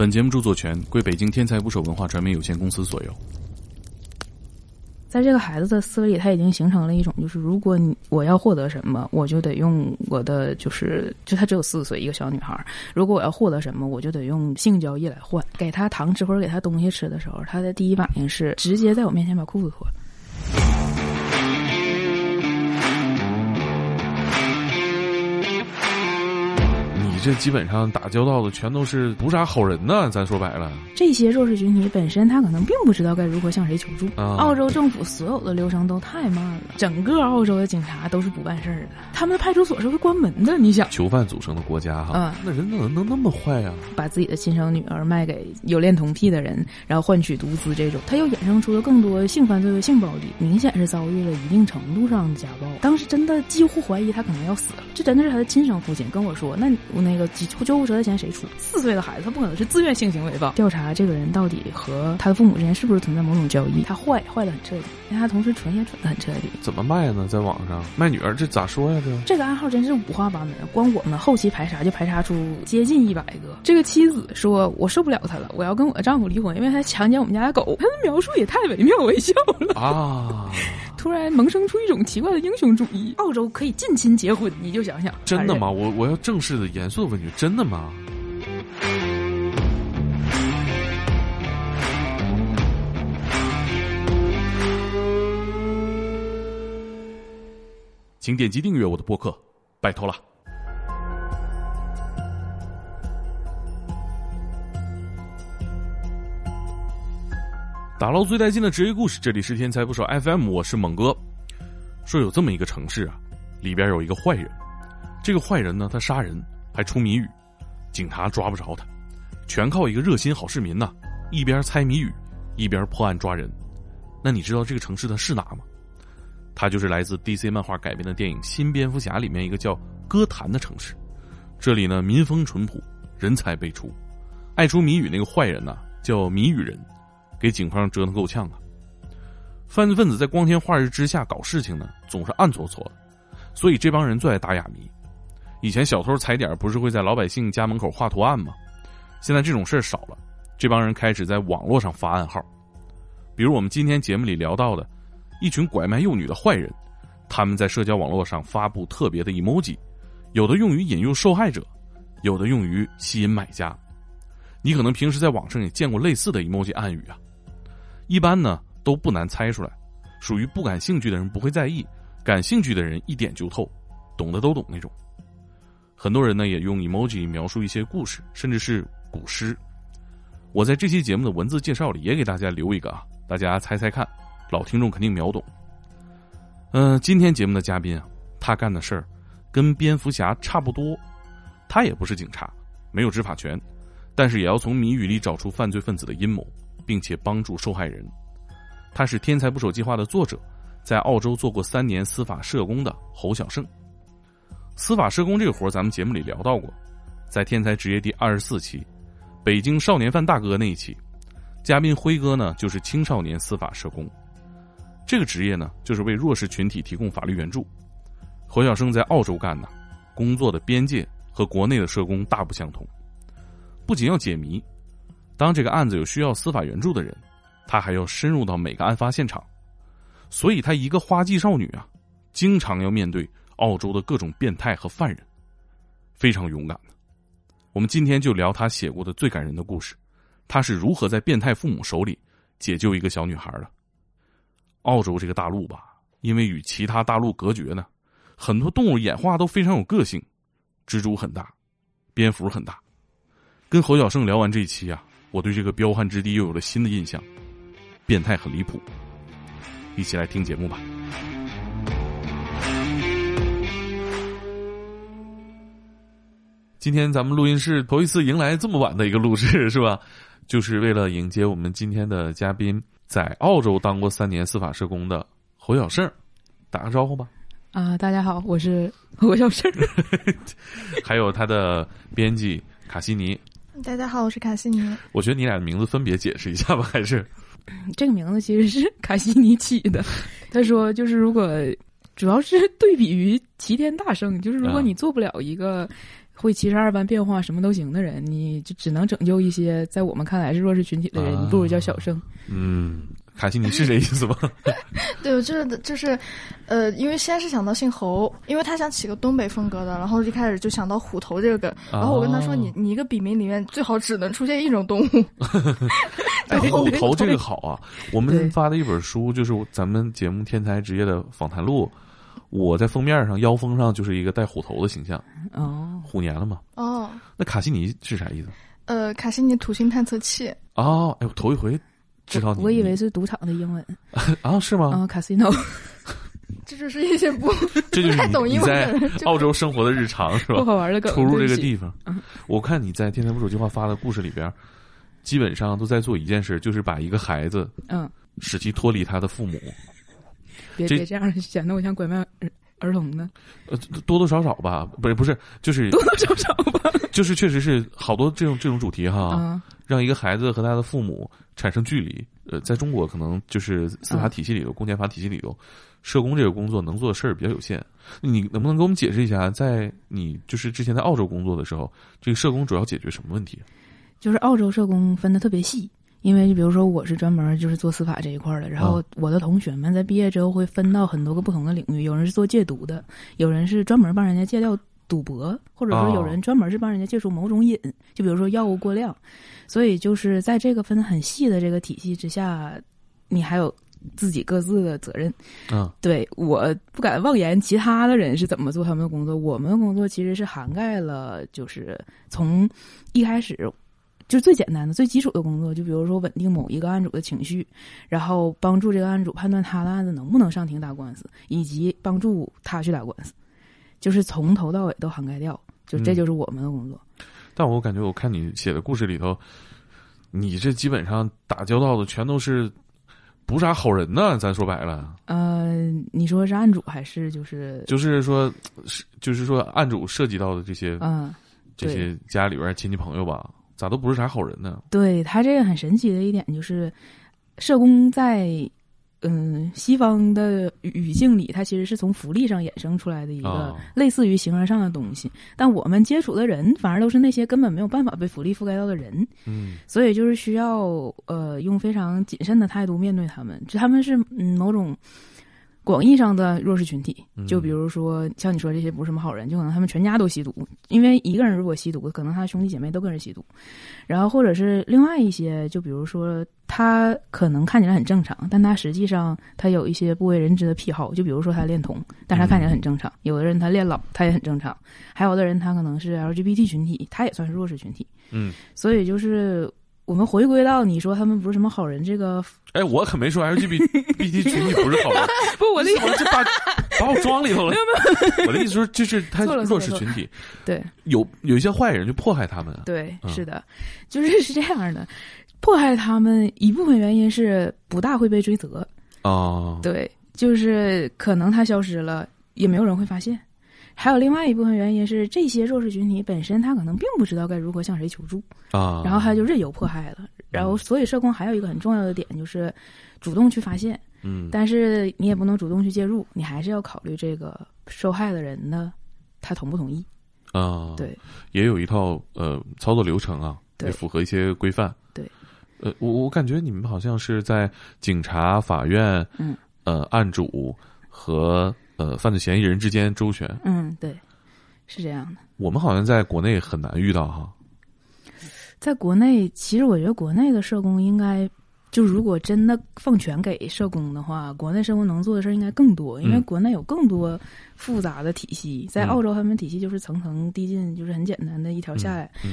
本节目著作权归北京天才捕手文化传媒有限公司所有。在这个孩子的思维里，他已经形成了一种，就是如果你我要获得什么，我就得用我的，就是就他只有四岁一个小女孩，如果我要获得什么，我就得用性交易来换。给他糖吃或者给他东西吃的时候，他的第一反应是直接在我面前把裤子脱了。这基本上打交道的全都是不啥好人呢，咱说白了，这些弱势群体本身他可能并不知道该如何向谁求助。澳洲政府所有的流程都太慢了，整个澳洲的警察都是不办事儿的，他们的派出所是会关门的。你想，囚犯组成的国家哈，啊，那人怎么能那么坏呀？把自己的亲生女儿卖给有恋童癖的人，然后换取毒资，这种他又衍生出了更多性犯罪和性暴力，明显是遭遇了一定程度上的家暴。当时真的几乎怀疑他可能要死了，这真的是他的亲生父亲跟我说，那我那。那个救护车的钱谁出？四岁的孩子他不可能是自愿性行为吧？调查这个人到底和他的父母之间是不是存在某种交易？他坏坏的很彻底，但他同时蠢也蠢的很彻底。怎么卖呢？在网上卖女儿，这咋说呀？这这个暗号真是五花八门。光我们后期排查就排查出接近一百个。这个妻子说：“我受不了他了，我要跟我的丈夫离婚，因为他强奸我们家的狗。”他的描述也太惟妙惟肖了啊！突然萌生出一种奇怪的英雄主义。澳洲可以近亲结婚，你就想想，真的吗？我我要正式的、严肃。问句，真的吗？请点击订阅我的播客，拜托了。打捞最带劲的职业故事，这里是天才不少 FM，我是猛哥。说有这么一个城市啊，里边有一个坏人，这个坏人呢，他杀人。还出谜语，警察抓不着他，全靠一个热心好市民呐，一边猜谜语，一边破案抓人。那你知道这个城市的是哪吗？它就是来自 DC 漫画改编的电影《新蝙蝠侠》里面一个叫歌坛的城市。这里呢，民风淳朴，人才辈出。爱出谜语那个坏人呐，叫谜语人，给警方折腾够呛啊。犯罪分子在光天化日之下搞事情呢，总是暗搓搓的，所以这帮人最爱打哑谜。以前小偷踩点不是会在老百姓家门口画图案吗？现在这种事儿少了，这帮人开始在网络上发暗号，比如我们今天节目里聊到的，一群拐卖幼女的坏人，他们在社交网络上发布特别的 emoji，有的用于引诱受害者，有的用于吸引买家。你可能平时在网上也见过类似的 emoji 暗语啊，一般呢都不难猜出来，属于不感兴趣的人不会在意，感兴趣的人一点就透，懂的都懂那种。很多人呢也用 emoji 描述一些故事，甚至是古诗。我在这期节目的文字介绍里也给大家留一个啊，大家猜猜看，老听众肯定秒懂。嗯，今天节目的嘉宾啊，他干的事儿跟蝙蝠侠差不多，他也不是警察，没有执法权，但是也要从谜语里找出犯罪分子的阴谋，并且帮助受害人。他是天才捕手计划的作者，在澳洲做过三年司法社工的侯小胜。司法社工这个活咱们节目里聊到过，在《天才职业》第二十四期，北京少年犯大哥那一期，嘉宾辉哥呢就是青少年司法社工。这个职业呢，就是为弱势群体提供法律援助。侯小生在澳洲干的，工作的边界和国内的社工大不相同。不仅要解谜，当这个案子有需要司法援助的人，他还要深入到每个案发现场。所以，他一个花季少女啊，经常要面对。澳洲的各种变态和犯人，非常勇敢的。我们今天就聊他写过的最感人的故事，他是如何在变态父母手里解救一个小女孩的。澳洲这个大陆吧，因为与其他大陆隔绝呢，很多动物演化都非常有个性，蜘蛛很大，蝙蝠很大。跟侯小胜聊完这一期啊，我对这个彪悍之地又有了新的印象，变态很离谱。一起来听节目吧。今天咱们录音室头一次迎来这么晚的一个录制，是吧？就是为了迎接我们今天的嘉宾，在澳洲当过三年司法社工的侯小胜，打个招呼吧。啊，大家好，我是 侯小胜。还有他的编辑卡西尼。大家好，我是卡西尼。我觉得你俩的名字分别解释一下吧，还是？这个名字其实是卡西尼起的。他说，就是如果主要是对比于齐天大圣，就是如果你做不了一个。会七十二般变化，什么都行的人，你就只能拯救一些在我们看来是弱势群体的人，啊你不如叫小生。嗯，卡西你是这意思吗？对，我就是就是，呃，因为先是想到姓侯，因为他想起个东北风格的，然后一开始就想到虎头这个梗，然后我跟他说，哦你你一个笔名里面最好只能出现一种动物。虎头这个好啊！我们发的一本书就是咱们节目《天才职业的访谈录》，我在封面上腰封上就是一个带虎头的形象，哦，虎年了嘛。哦，那卡西尼是啥意思？呃，卡西尼土星探测器，哦，哎，我头一回知道你，我以为是赌场的英文 啊，是吗？啊，casino。这就是一些不这就是太懂英文澳洲生活的日常是吧？不好玩的梗，出入这个地方，我看你在《天才捕手计划》发的故事里边，基本上都在做一件事，就是把一个孩子嗯，使其脱离他的父母，这别别这样，显得我像拐卖儿儿童呢，呃，多多少少吧，不是不是，就是多多少少吧。就是确实是好多这种这种主题哈，啊，让一个孩子和他的父母产生距离。呃，在中国可能就是司法体系里头、公检法体系里头，社工这个工作能做的事儿比较有限。你能不能给我们解释一下，在你就是之前在澳洲工作的时候，这个社工主要解决什么问题？就是澳洲社工分的特别细，因为就比如说我是专门就是做司法这一块儿的，然后我的同学们在毕业之后会分到很多个不同的领域，有人是做戒毒的，有人是专门帮人家戒掉赌博，或者说有人专门是帮人家戒除某种瘾，就比如说药物过量，所以就是在这个分得很细的这个体系之下，你还有自己各自的责任。啊，对，我不敢妄言其他的人是怎么做他们的工作。我们的工作其实是涵盖了，就是从一开始就最简单的、最基础的工作，就比如说稳定某一个案主的情绪，然后帮助这个案主判断他的案子能不能上庭打官司，以及帮助他去打官司，就是从头到尾都涵盖掉。就这嗯就是我们的工作。但我感觉我看你写的故事里头，你这基本上打交道的全都是不啥好人呢。咱说白了，呃，你说是案主还是就是就是说，是就是说，案主涉及到的这些、嗯？这些家里边亲戚朋友吧，咋都不是啥好人呢？对他这个很神奇的一点就是，社工在嗯西方的语境里，它其实是从福利上衍生出来的一个哦类似于形而上的东西。但我们接触的人，反而都是那些根本没有办法被福利覆盖到的人，嗯所以就是需要呃用非常谨慎的态度面对他们。就他们是嗯某种。广义上的弱势群体，就比如说像你说这些不是什么好人，就可能他们全家都吸毒，因为一个人如果吸毒，可能他的兄弟姐妹都跟着吸毒，然后或者是另外一些，就比如说他可能看起来很正常，但他实际上他有一些不为人知的癖好，就比如说他恋童，但是他看起来很正常；有的人他恋老，他也很正常；还有的人他可能是 LGBT 群体，他也算是弱势群体。嗯，所以就是我们回归到你说他们不是什么好人这个，哎，我可没说 LGBT 群体不是好人，不，我的你怎么就把把我装里头了？我的意思说，就是他弱势群体。对。有有一些坏人就迫害他们啊。对，嗯。是的，就是是这样的。迫害他们一部分原因是不大会被追责，哦，对，就是可能他消失了，也没有人会发现。还有另外一部分原因是，这些弱势群体本身他可能并不知道该如何向谁求助，啊，然后他就任由迫害了。然后，所以社工还有一个很重要的点就是主动去发现，嗯，但是你也不能主动去介入，你还是要考虑这个受害的人呢他同不同意。啊，对，也有一套呃操作流程啊，对。也符合一些规范。对，呃，我我感觉你们好像是在警察、法院，嗯，呃，案主和呃犯罪嫌疑人之间周旋。嗯，对，是这样的。我们好像在国内很难遇到哈。在国内，其实我觉得国内的社工应该，就如果真的放权给社工的话，国内社工能做的事儿应该更多，因为嗯国内有更多复杂的体系。在嗯澳洲，他们体系就是层层递进，就是很简单的一条下来。嗯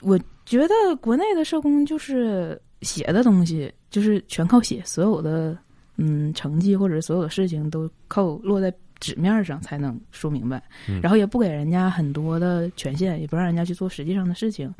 我觉得国内的社工就是写的东西，就是全靠写，所有的嗯成绩或者所有的事情都靠落在纸面上才能说明白，嗯然后也不给人家很多的权限，也不让人家去做实际上的事情，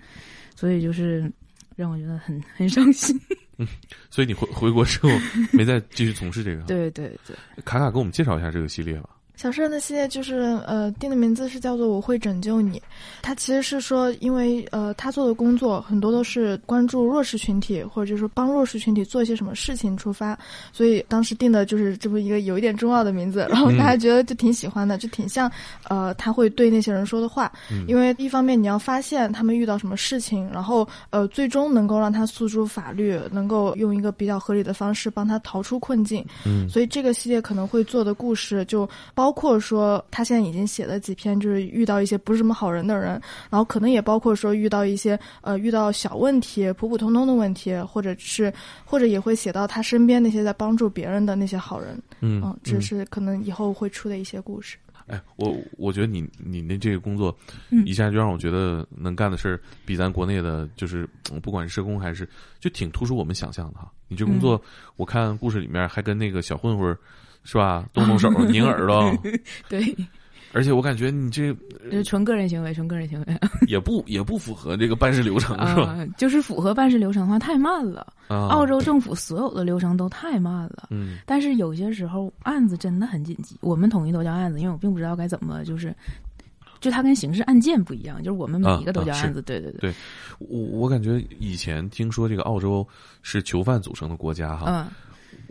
所以就是让我觉得很 很伤心。嗯所以你回回国之后没再继续从事这个。对对对，卡卡给我们介绍一下这个系列吧。小诗人的系列就是呃定的名字是叫做我会拯救你，他其实是说因为呃他做的工作很多都是关注弱势群体或者就是帮弱势群体做一些什么事情出发，所以当时定的就是这么一个有一点重要的名字，然后大家觉得就挺喜欢的，就挺像呃他会对那些人说的话，因为一方面你要发现他们遇到什么事情，然后呃最终能够让他诉诸法律，能够用一个比较合理的方式帮他逃出困境，嗯，所以这个系列可能会做的故事就。包括说他现在已经写了几篇，就是遇到一些不是什么好人的人，然后可能也包括说遇到一些呃遇到小问题、普普通通的问题，或者是或者也会写到他身边那些在帮助别人的那些好人。嗯，这是可能以后会出的一些故事。哎，我我觉得你你那这个工作，一下就让我觉得能干的事儿比咱国内的，就是不管是社工还是就挺突出我们想象的哈。你这工作，我看故事里面还跟那个小混混。是吧？动动手，拧耳朵。对，而且我感觉你这这纯个人行为，纯个人行为，也不也不符合这个办事流程，是吧？就是符合办事流程的话，太慢了。澳洲政府所有的流程都太慢了。嗯，但是有些时候案子真的很紧急，我们统一都叫案子，因为我并不知道该怎么，就是就它跟刑事案件不一样，就是我们每一个都叫案子。对对对，我我感觉以前听说这个澳洲是囚犯组成的国家哈。嗯。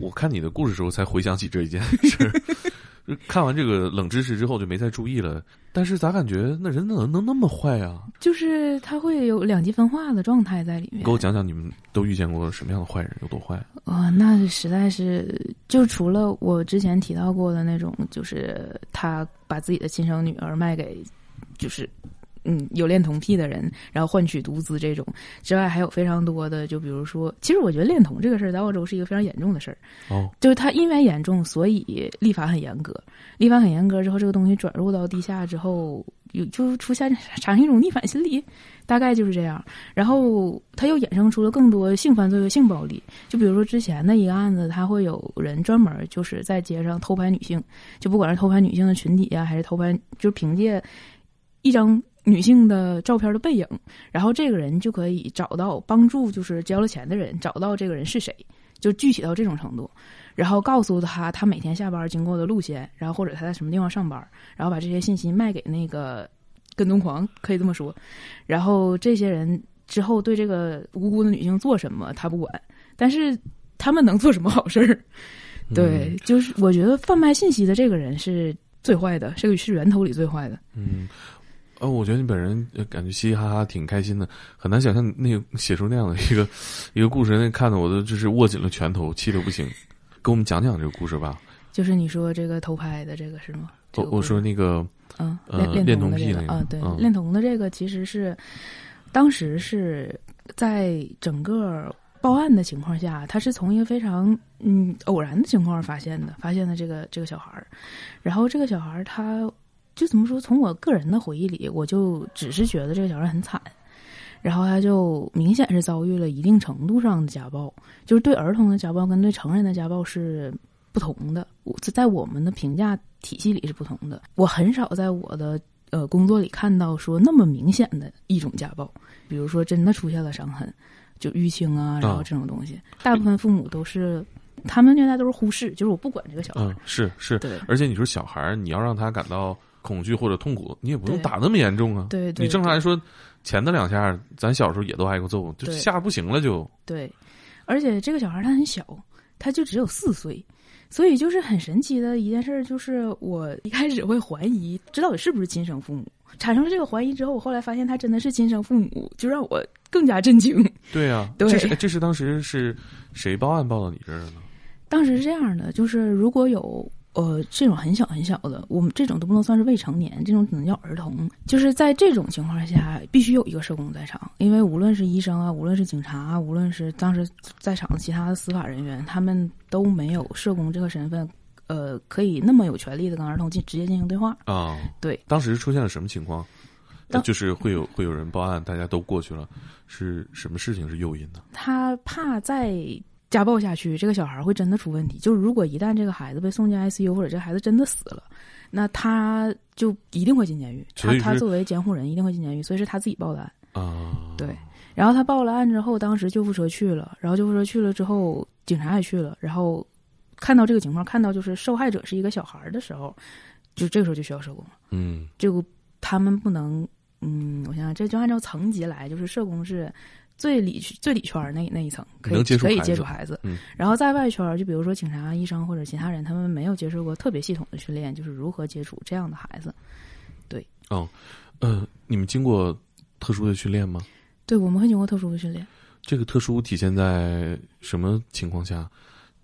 我看你的故事时候，才回想起这一件事。看完这个冷知识之后，就没再注意了。但是咋感觉那人怎么能那么坏啊？就是他会有两极分化的状态在里面。给我讲讲你们都遇见过什么样的坏人，有多坏？啊，那实在是就除了我之前提到过的那种，就是他把自己的亲生女儿卖给，就是。嗯，有恋童癖的人，然后换取毒资这种之外，还有非常多的，就比如说，其实我觉得恋童这个事儿在澳洲是一个非常严重的事儿。哦，就是它因为严重，所以立法很严格。立法很严格之后，这个东西转入到地下之后，有就出现产生一种逆反心理，大概就是这样。然后它又衍生出了更多性犯罪和性暴力。就比如说之前的一个案子，他会有人专门就是在街上偷拍女性，就不管是偷拍女性的群体啊，还是偷拍，就是凭借一张。女性的照片的背影，然后这个人就可以找到帮助，就是交了钱的人，找到这个人是谁，就具体到这种程度，然后告诉他他每天下班经过的路线，然后或者他在什么地方上班，然后把这些信息卖给那个跟踪狂，可以这么说。然后这些人之后对这个无辜的女性做什么他不管，但是他们能做什么好事儿？对，就是我觉得贩卖信息的这个人是最坏的，这个是源头里最坏的。嗯。哦，我觉得你本人感觉嘻嘻哈哈，挺开心的，很难想象那个写出那样的一个一个故事，那看的我都就是握紧了拳头，气得不行。给我们讲讲这个故事吧。就是你说这个偷拍的这个是吗？我我说那个，嗯，恋恋童的这个啊，对，恋童的这个其实是当时是在整个报案的情况下，他是从一个非常嗯偶然的情况发现的，发现的这个这个小孩儿，然后这个小孩儿他。就怎么说？从我个人的回忆里，我就只是觉得这个小孩很惨，然后他就明显是遭遇了一定程度上的家暴，就是对儿童的家暴跟对成人的家暴是不同的。我在我们的评价体系里是不同的。我很少在我的呃工作里看到说那么明显的一种家暴，比如说真的出现了伤痕，就淤青啊，然后这种东西，大部分父母都是他们虐待都是忽视，就是我不管这个小孩。嗯，是是，对。而且你说小孩，你要让他感到。恐惧或者痛苦，你也不用打那么严重啊。对，你正常来说，前的两下，咱小时候也都挨过揍，就吓不行了就。对，而且这个小孩他很小，他就只有四岁，所以就是很神奇的一件事，就是我一开始会怀疑，这到底是不是亲生父母？产生了这个怀疑之后，我后来发现他真的是亲生父母，就让我更加震惊。对呀，对，这是这是当时是谁报案报到你这儿的呢？当时是这样的，就是如果有。呃，这种很小很小的，我们这种都不能算是未成年，这种只能叫儿童。就是在这种情况下，必须有一个社工在场，因为无论是医生啊，无论是警察啊，无论是当时在场的其他的司法人员，他们都没有社工这个身份，呃，可以那么有权利的跟儿童进直接进行对话啊。对，当时出现了什么情况？就是会有会有人报案，大家都过去了，是什么事情是诱因呢？他怕在。家暴下去，这个小孩会真的出问题。就是如果一旦这个孩子被送进 ICU，或者这孩子真的死了，那他就一定会进监狱。他他作为监护人一定会进监狱，所以是他自己报的案。啊，对。然后他报了案之后，当时救护车去了，然后救护车去了之后，警察也去了。然后看到这个情况，看到就是受害者是一个小孩的时候，就这个时候就需要社工了。嗯这个他们不能，嗯，我想想，这就按照层级来，就是社工是最里最里圈那那一层，可以可以能接触孩子接触孩子。嗯然后在外圈，就比如说警察、医生或者其他人，他们没有接受过特别系统的训练，就是如何接触这样的孩子。对哦，呃，你们经过特殊的训练吗？对，我们会经过特殊的训练。这个特殊体现在什么情况下？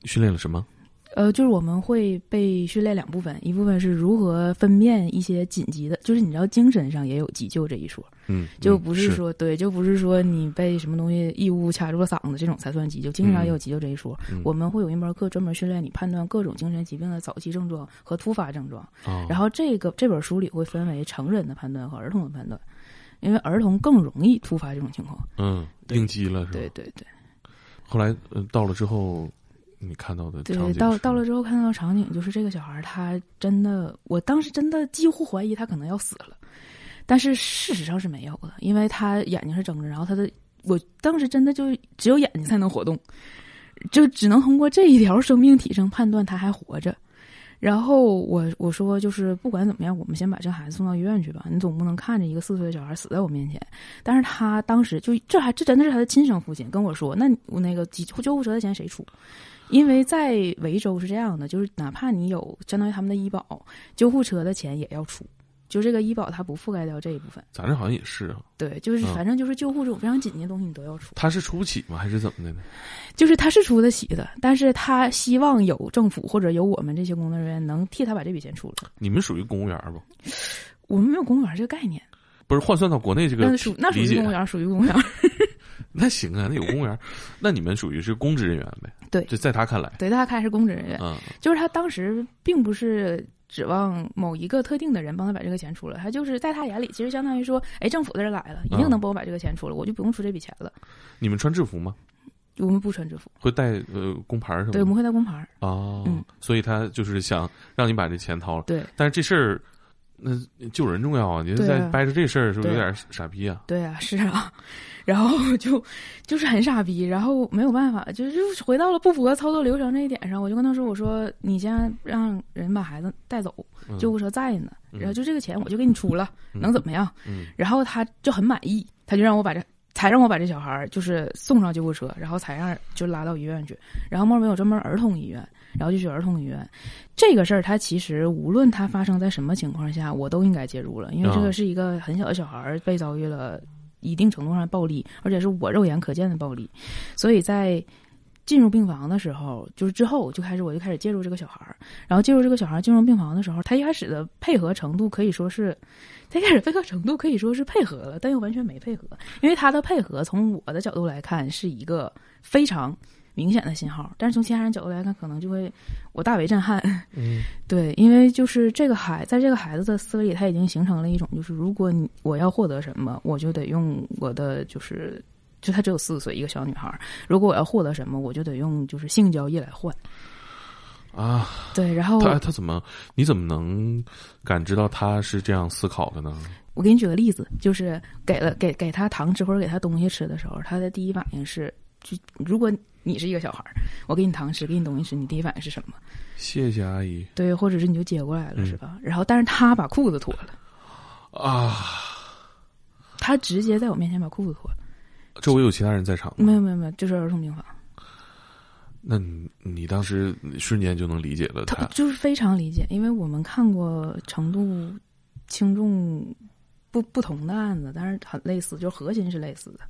训练了什么？呃，就是我们会被训练两部分，一部分是如何分辨一些紧急的，就是你知道精神上也有急救这一说，嗯，就不是说、对，就不是说你被什么东西异物卡住了嗓子这种才算急救，精神上也有急救这一说。嗯我们会有一门课专门训练你判断各种精神疾病的早期症状和突发症状。哦然后这个这本书里会分为成人的判断和儿童的判断，因为儿童更容易突发这种情况。嗯，应激了是吧？对对对后来呃到了之后，你看到的场对，到到了之后看到场景，就是这个小孩儿他真的，我当时真的几乎怀疑他可能要死了，但是事实上是没有的，因为他眼睛是睁着，然后他的，我当时真的就只有眼睛才能活动，就只能通过这一条生命体征判断他还活着。然后我我说就是不管怎么样，我们先把这孩子送到医院去吧。你总不能看着一个四岁的小孩死在我面前。但是他当时就这还这真的是他的亲生父亲跟我说，那我那个急救护车的钱谁出？因为在维州是这样的，就是哪怕你有相当于他们的医保，救护车的钱也要出，就这个医保它不覆盖掉这一部分。咱这好像也是啊。对，就是嗯反正就是救护这种非常紧急的东西你都要出。他是出不起吗？还是怎么的呢？就是他是出得起的，但是他希望有政府或者有我们这些工作人员能替他把这笔钱出了。你们属于公务员不？我们没有公务员这个概念，不是换算到国内这个那属那属于公务员，属于公务员。那行啊，那有公务员，那你们属于是公职人员呗？对就在他看来，对，他开是公职人员，嗯就是他当时并不是指望某一个特定的人帮他把这个钱出了，他就是在他眼里，其实相当于说，哎，政府的人来了，一定能帮我把这个钱出了，我就不用出这笔钱了。你们穿制服吗？我们不穿制服，会带呃工牌什么？对，我们会带工牌儿。哦，嗯所以他就是想让你把这钱掏了，对但是这事儿，那救人重要啊！你对啊在掰扯这事儿，是不是有点傻逼啊？对啊，是啊，然后就就是很傻逼，然后没有办法，就是就回到了不符合操作流程这一点上，我就跟他说：“我说你先让人把孩子带走，嗯救护车在呢，嗯然后就这个钱我就给你出了，嗯能怎么样？”嗯然后他就很满意，他就让我把这。才让我把这小孩儿就是送上救护车，然后才让就拉到医院去。然后那边有专门儿童医院，然后就去儿童医院。这个事儿，他其实无论他发生在什么情况下，我都应该介入了，因为这啊个是一个很小的小孩儿被遭遇了一定程度上的暴力，而且是我肉眼可见的暴力。所以在进入病房的时候，就是之后就开始我就开始介入这个小孩儿，然后介入这个小孩儿进入病房的时候，他一开始的配合程度可以说是，他一开始配合程度可以说是配合了，但又完全没配合，因为他的配合从我的角度来看是一个非常明显的信号，但是从其他人角度来看，可能就会我大为震撼。嗯。对，因为就是这个孩，在这个孩子的思维里，他已经形成了一种，就是如果你我要获得什么，我就得用我的，就是就她只有四岁，一个小女孩儿，如果我要获得什么，我就得用就是性交易来换。啊，对，然后他他怎么？你怎么能感知到他是这样思考的呢？我给你举个例子，就是给了给给他糖吃或者给他东西吃的时候，他的第一反应是，就如果你是一个小孩儿，我给你糖吃，给你东西吃，你第一反应是什么？谢谢阿姨对，或者是你就接过来了，嗯是吧？然后，但是他把裤子脱了，啊！他直接在我面前把裤子脱了，周围有其他人在场吗？没有没有没有，就是儿童病房。那你你当时瞬间就能理解了他，他就是非常理解，因为我们看过程度轻重不不同的案子，但是很类似，就是核心是类似的，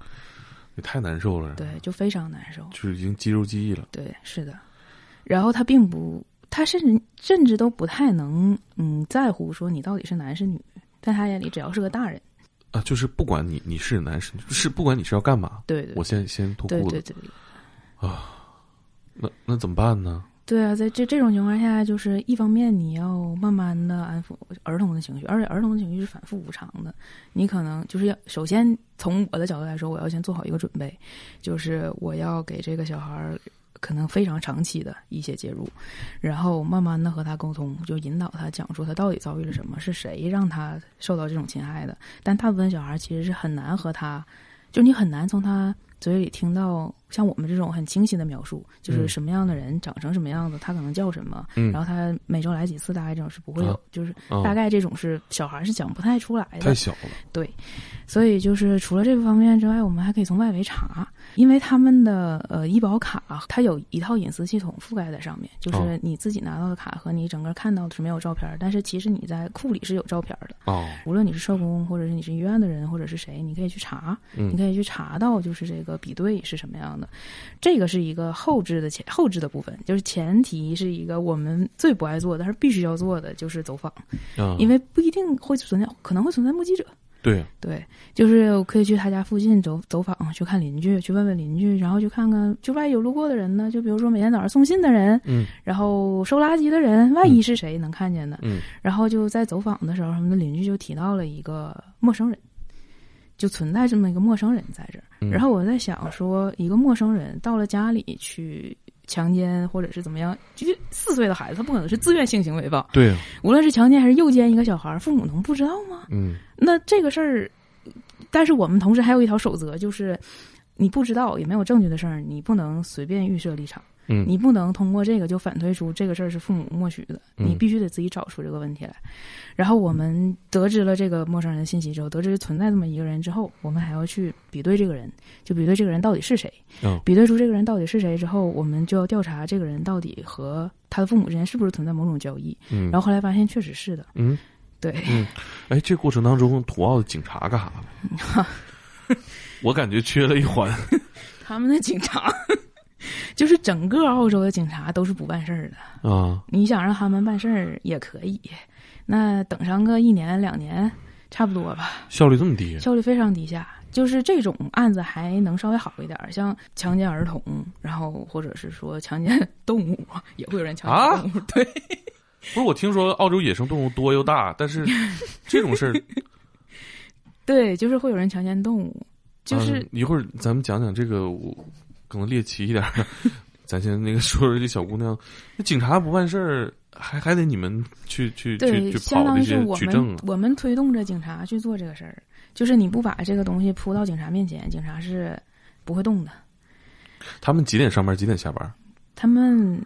也太难受了。对，就非常难受，就是已经肌肉记忆了。对，是的。然后他并不，他甚至甚至都不太能嗯在乎说你到底是男是女，在他眼里只要是个大人，啊，就是不管你你是男是是不管你是要干嘛，对对我先先脱裤子，对对对啊。那那怎么办呢？对啊，在这这种情况下，就是一方面你要慢慢的安抚儿童的情绪，而且儿童的情绪是反复无常的。你可能就是要首先从我的角度来说，我要先做好一个准备，就是我要给这个小孩儿可能非常长期的一些介入，然后慢慢的和他沟通，就引导他讲述他到底遭遇了什么，是谁让他受到这种侵害的。但大部分小孩其实是很难和他，就你很难从他嘴里听到像我们这种很清晰的描述，就是嗯什么样的人长成什么样子，他可能叫什么，嗯然后他每周来几次，大概这种是不会有，啊就是啊大概这种是小孩是讲不太出来的太。小了，对，所以就是除了这个方面之外，我们还可以从外围查，因为他们的呃医保卡它有一套隐私系统覆盖在上面，就哦是你自己拿到的卡和你整个看到的是没有照片儿，但是其实你在库里是有照片儿的。哦，无论你是社工，或者是你是医院的人，或者是谁，你可以去查，嗯你可以去查到就是这个比对是什么样的。这个是一个后置的前后置的部分，就是前提是一个我们最不爱做，但是必须要做的就是走访，啊，因为不一定会存在，可能会存在目击者。对，对，就是我可以去他家附近走走访，去看邻居，去问问邻居，然后去看看，就万一有路过的人呢，就比如说每天早上送信的人，嗯然后收垃圾的人，万一是谁能看见的，嗯。然后就在走访的时候，他们的邻居就提到了一个陌生人，就存在这么一个陌生人在这儿。嗯然后我在想说，一个陌生人到了家里去强奸或者是怎么样，就是四岁的孩子，他不可能是自愿性行为吧？对啊，无论是强奸还是诱奸一个小孩，父母能不知道吗？嗯那这个事儿，但是我们同时还有一条守则，就是你不知道也没有证据的事儿，你不能随便预设立场。嗯，你不能通过这个就反推出这个事儿是父母默许的，嗯你必须得自己找出这个问题来。然后我们得知了这个陌生人的信息之后，得知存在这么一个人之后，我们还要去比对这个人，就比对这个人到底是谁。嗯比对出这个人到底是谁之后，我们就要调查这个人到底和他的父母之间是不是存在某种交易。嗯，然后后来发现确实是的，嗯，对，嗯哎，这过程当中，土澳的警察干啥了？我感觉缺了一环。他们的警察，就是整个澳洲的警察都是不办事儿的。啊，你想让他们办事儿也可以，那等上个一年两年差不多吧，效率这么低？效率非常低下。就是这种案子还能稍微好一点儿，像强奸儿童，然后或者是说强奸 动物，也会有人强啊奸动物。对，不是，我听说澳洲野生动物多又大，但是这种事儿，对，就是会有人强奸动物，就是、嗯一会儿咱们讲讲这个，我可能猎奇一点儿。咱先那个说说这小姑娘，那警察不办事儿，还还得你们去去去对，去相跑这些当于是我举证我们推动着警察去做这个事儿，就是你不把这个东西扑到警察面前，警察是不会动的。他们几点上班？几点下班？他们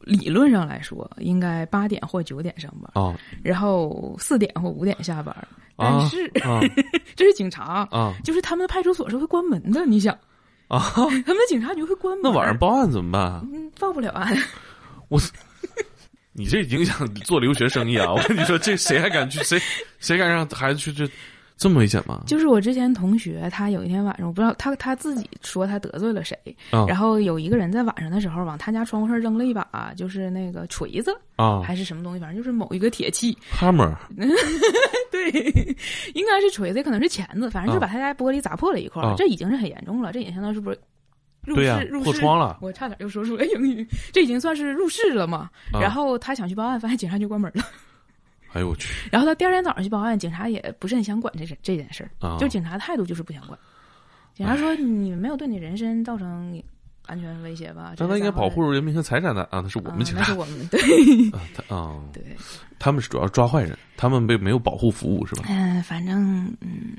理论上来说应该八点或九点上班，啊然后四点或五点下班。但啊是、啊 这是警察，啊就是他们的派出所是会关门的。你想，啊！他们的警察局会关门，那晚上报案怎么办？嗯报不了案。我你这影响做留学生意啊！我跟你说，这谁还敢去？谁谁敢让孩子去这这么危险吗？就是我之前同学，他有一天晚上，我不知道他他自己说他得罪了谁，啊。然后有一个人在晚上的时候往他家窗户上扔了一把，就是那个锤子啊。还是什么东西，反正就是某一个铁器，，hammer。对，应该是锤子，也可能是钳子，反正就啊。把他家玻璃砸破了一块这已经是很严重了，这已经相当于是不是入室、入室破窗了。我差点又说出来英语，这已经算是入室了嘛。啊。然后他想去报案，发现警察局关门了。哎呦我去然后他第二天早上去报案，警察也不是很想管这事这件事儿，啊！就警察态度就是不想管。警察说：“你们没有对你人身造成安全威胁吧？”但他应该保护人民和财产的啊，那是我啊们警察那是我们 对啊，他啊，对，他们是主要抓坏人，他们被没有保护服务是吧？嗯、反正嗯，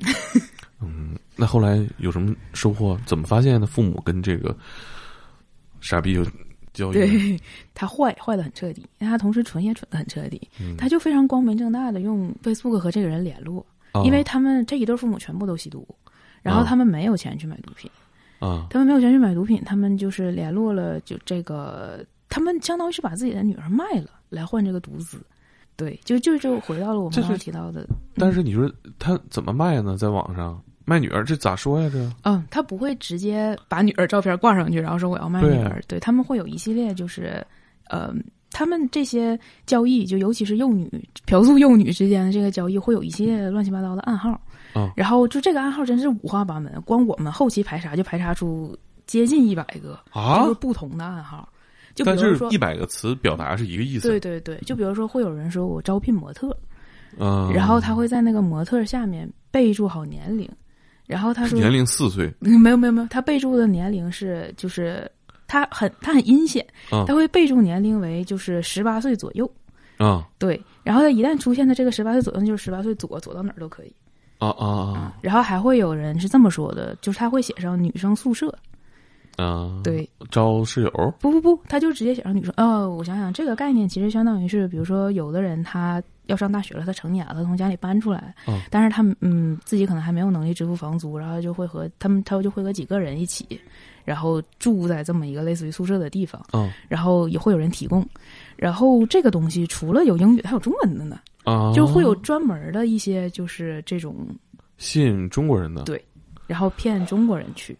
嗯，那后来有什么收获？怎么发现的？父母跟这个傻逼有对 他坏坏的很彻底，但他同时蠢也蠢的很彻底。嗯他就非常光明正大的用 Facebook 和这个人联络，啊因为他们这一对父母全部都吸毒，然后啊他们没有钱去买毒品，啊他们没有钱去买毒品，他们就是联络了就这个，他们相当于是把自己的女儿卖了来换这个毒资。对，就就就回到了我们刚刚提到的，但是你说他怎么卖呢？在网上卖女儿，这咋说呀？这嗯，他不会直接把女儿照片挂上去，然后说我要卖女儿。对他们会有一系列就是，呃，他们这些交易，就尤其是幼女嫖宿幼女之间的这个交易，会有一系列乱七八糟的暗号。啊然后就这个暗号真是五花八门，光我们后期排查就排查出接近一百个，啊就是不同的暗号。就比但如说是一，百个词表达是一个意思。对对对，就比如说会有人说我招聘模特，嗯，然后他会在那个模特下面备注好年龄，然后他说年龄四岁。嗯没有没有没有，他备注的年龄是就是他很他很阴险，啊他会备注年龄为就是十八岁左右，啊对，然后他一旦出现的这个十八岁左右，那就是十八岁左左到哪儿都可以，啊啊啊。然后还会有人是这么说的，就是他会写上女生宿舍，啊！，对，招室友。不不不，他就直接写上女生。哦，我想想，这个概念其实相当于是，比如说有的人他要上大学了，他成年了，他从家里搬出来，嗯但是他嗯自己可能还没有能力支付房租，然后就会和他们他就会和几个人一起，然后住在这么一个类似于宿舍的地方，嗯然后也会有人提供。然后这个东西除了有英语，还有中文的呢，啊，就会有专门的一些就是这种，吸引中国人的对然后骗中国人去。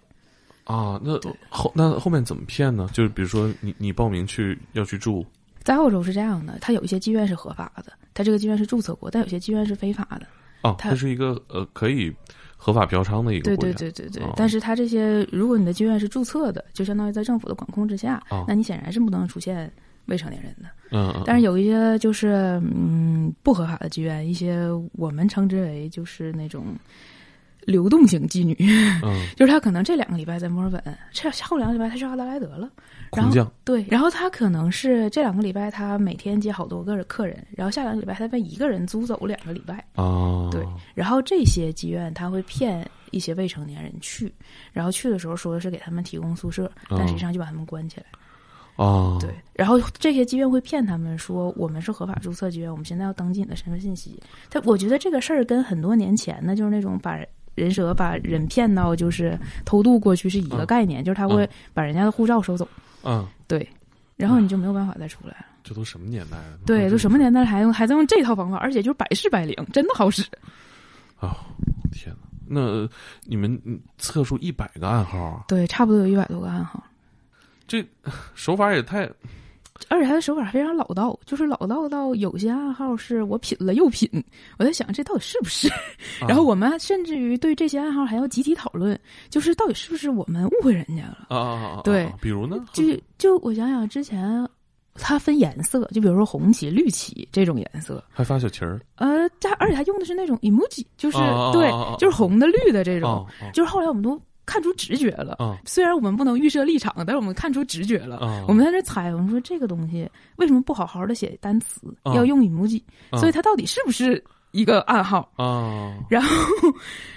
啊。那后那后面怎么骗呢？就是比如说你你报名去要去住在澳洲是这样的，它有一些妓院是合法的，它这个妓院是注册过，但有些妓院是非法的。哦，他它是一个呃可以合法嫖娼的一个对国家。对对对对，哦但是他这些，如果你的妓院是注册的，就相当于在政府的管控之下，哦那你显然是不能出现未成年人的。嗯嗯，但是有一些就是嗯不合法的妓院，一些我们称之为就是那种流动型妓女，嗯。就是她可能这两个礼拜在墨尔本，这后两个礼拜她去阿德莱德了。然后对，然后她可能是这两个礼拜她每天接好多个客人，然后下两个礼拜她被一个人租走两个礼拜，哦，对然后这些妓院她会骗一些未成年人去，然后去的时候说的是给他们提供宿舍，但实际上就把他们关起来。哦，对，然后这些妓院会骗他们说我们是合法注册妓院，我们现在要登记你的身份信息。他我觉得这个事儿跟很多年前呢，就是那种把人蛇把人骗到就是偷渡过去是一个嗯概念，就是他会把人家的护照收走，嗯，对，然后你就没有办法再出来了。这都什么年代了？对，都什么年代了还用还在用这套方法，而且就是百试百灵，真的好使。啊？天哪！那你们嗯测出一百个暗号啊？对，差不多有一百多个暗号。这手法也太而且他的手法非常老道，就是老道到有些暗号是我品了又品，我在想这到底是不是？啊 然后我们甚至于对这些暗号还要集体讨论，就是到底是不是我们误会人家了？啊啊啊啊！对啊比如呢？就就我想想之前。它分颜色，就比如说红旗、绿旗这种颜色，还发小旗儿，呃，它而且他用的是那种 emoji，就是、对就是红的、绿的这种，就是后来我们都看出直觉了。啊虽然我们不能预设立场，但是我们看出直觉了。啊！我们在这猜，我们说这个东西为什么不好好的写单词，啊要用 emoji？、啊所以它到底是不是一个暗号？啊 然后，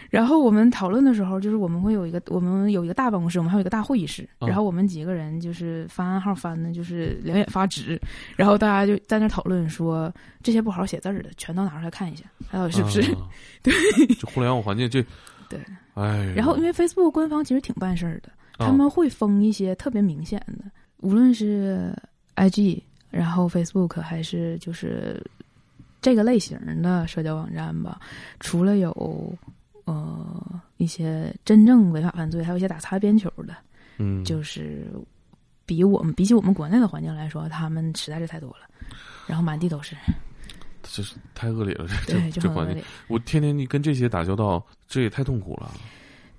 然后我们讨论的时候，就是我们会有一个，我们有一个大办公室，我们还有一个大会议室，啊然后我们几个人就是翻暗号翻的，就是两眼发直，然后大家就在那讨论说，这些不好好写字儿的，全都拿出来看一下，它到底是不是？啊 对，这互联网环境这，对，哎，然后因为 Facebook 官方其实挺办事儿的，啊他们会封一些特别明显的，无论是 IG，然后 Facebook 还是就是这个类型的社交网站吧，除了有呃一些真正违法犯罪，还有一些打擦边球的，嗯，就是比我们比起我们国内的环境来说，他们实在是太多了，然后满地都是，这是太恶劣了，这对，这这环境。我天天你跟这些打交道，这也太痛苦了。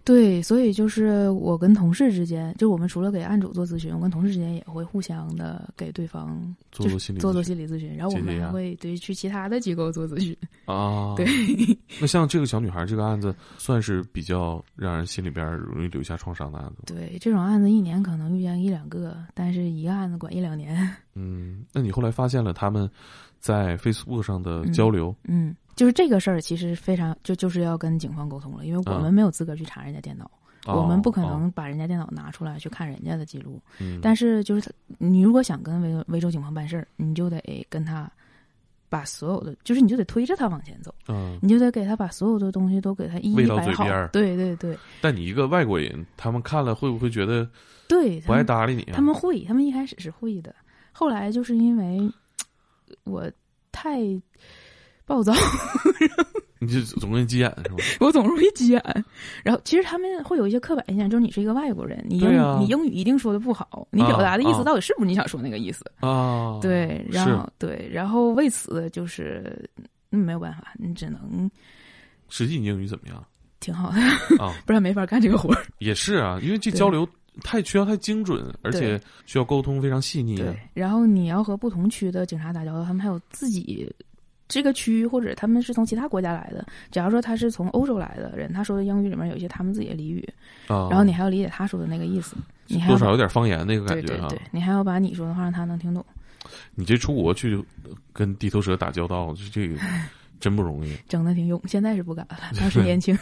对，所以就是我跟同事之间，就我们除了给案主做咨询，我跟同事之间也会互相的给对方做做心理做做心理咨询，然后我们还解解压会对去其他的机构做咨询。啊，对，那像这个小女孩这个案子，算是比较让人心里边容易留下创伤的案子。对，这种案子一年可能遇见一两个，但是一个案子管一两年。嗯，那你后来发现了他们在 Facebook 上的交流，嗯，就是这个事儿其实非常就就是要跟警方沟通了，因为我啊们没有资格去查人家电脑，哦我们不可哦能把人家电脑拿出来去看人家的记录。嗯，但是就是他，你如果想跟维维州警方办事儿，你就得跟他把所有的，就是你就得推着他往前走，嗯，你就得给他把所有的东西都给他一一摆好。对对对但你一个外国人，他们看了会不会觉得对，不爱搭理你啊？他们会，他们一开始是会的，后来就是因为我太暴躁，你就总容易急眼是吧？我总容易急眼。然后其实他们会有一些刻板印象，就是你是一个外国人，你英语、你英语一定说的不好，你表达的意啊思到底是不是你想说那个意思？啊，对，然后对，然后为此就是嗯没有办法，你只能实际你英语怎么样挺好的，啊？不然没法干这个活儿。也是啊，因为这交流太需要太精准，而且需要沟通非常细腻啊对。，然后你要和不同区的警察打交道，他们还有自己这个区，或者他们是从其他国家来的。假如说他是从欧洲来的人，他说的英语里面有一些他们自己的俚语，啊，然后你还要理解他说的那个意思，你还多少有点方言那个感觉啊。对对对，你还要把你说的话让他能听懂。你这出国去跟地头蛇打交道，这这个真不容易。整的挺勇，现在是不敢了。当时年轻，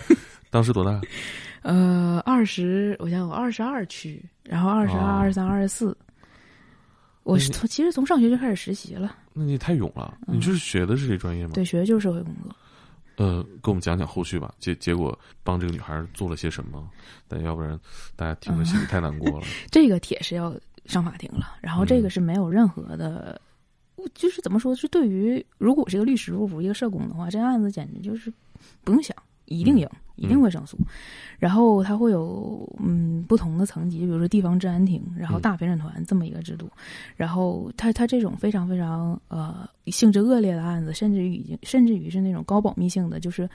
当时多大？呃，二十，我想我二十二去，然后二十二、哦二十三、二十四。我是从其实从上学就开始实习了，那你太勇了。嗯你就是学的是这专业吗？对，学的就是社会工作。呃，给我们讲讲后续吧。结结果帮这个女孩做了些什么？但要不然大家听着心里太难过了。这个铁是要上法庭了，然后这嗯个是没有任何的，就是怎么说？是对于如果我是一个律师，如果不是一个社工的话，这案子简直就是不用想，一定赢，嗯一定会胜诉。然后它会有嗯不同的层级，比如说地方治安庭，然后嗯大陪审团这么一个制度。然后它它这种非常非常呃性质恶劣的案子，甚至于已经甚至于是那种高保密性的，就是。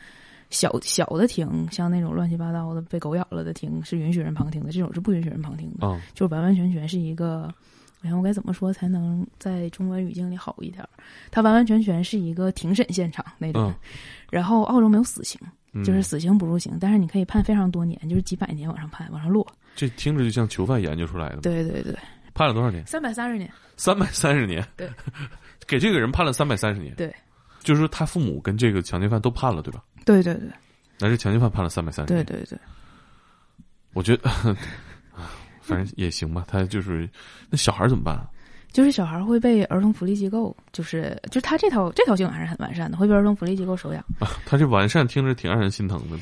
小小的庭，像那种乱七八糟的被狗咬了的庭，是允许人旁听的，这种是不允许人旁听的。啊、就完完全全是一个，哎呀，我该怎么说才能在中文语境里好一点儿？它完完全全是一个庭审现场那种。嗯然后澳洲没有死刑，嗯就是死刑不入刑，但是你可以判非常多年，就是几百年往上判，往上落。这听着就像囚犯研究出来的。，对对对，判了多少年？三百三十年。三百三十年。对，给这个人判了三百三十年。对，就是说他父母跟这个强奸犯都判了，对吧？对对对那这强奸犯判了三百三十年。对对对，我觉得，反正也行吧。他就是那小孩怎么办啊？就是小孩会被儿童福利机构，就是就是他这套这套系统还是很完善的，会被儿童福利机构收养。啊他这完善听着挺让人心疼的。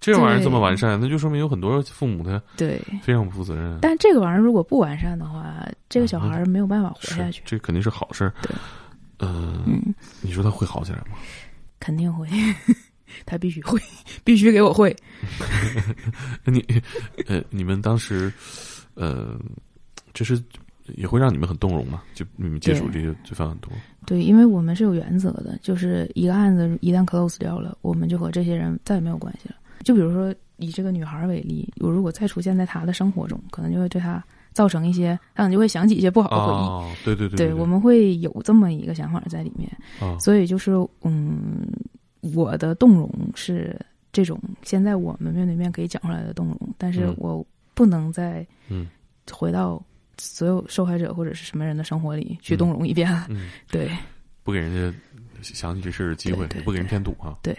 这玩意儿这么完善，那就说明有很多父母他对，非常不负责任。但这个玩意儿如果不完善的话，这个小孩没有办法活下去。是这肯定是好事儿。对，呃，嗯，你说他会好起来吗？肯定会，他必须会，必须给我会。你呃，你们当时呃，这是也会让你们很动容嘛？就你们接触这些罪犯很多，对，因为我们是有原则的，就是一个案子一旦 close 掉了，我们就和这些人再也没有关系了。就比如说以这个女孩为例，我如果再出现在她的生活中，可能就会对她造成一些，她可能就会想起一些不好的回忆。哦，对对对对，我们会有这么一个想法在里面，啊，所以就是嗯，我的动容是这种现在我们面对面可以讲出来的动容，但是嗯。我不能再嗯。回到所有受害者或者是什么人的生活里去动容一遍。对。不给人家想起这事儿的机会，不给人添堵啊。对，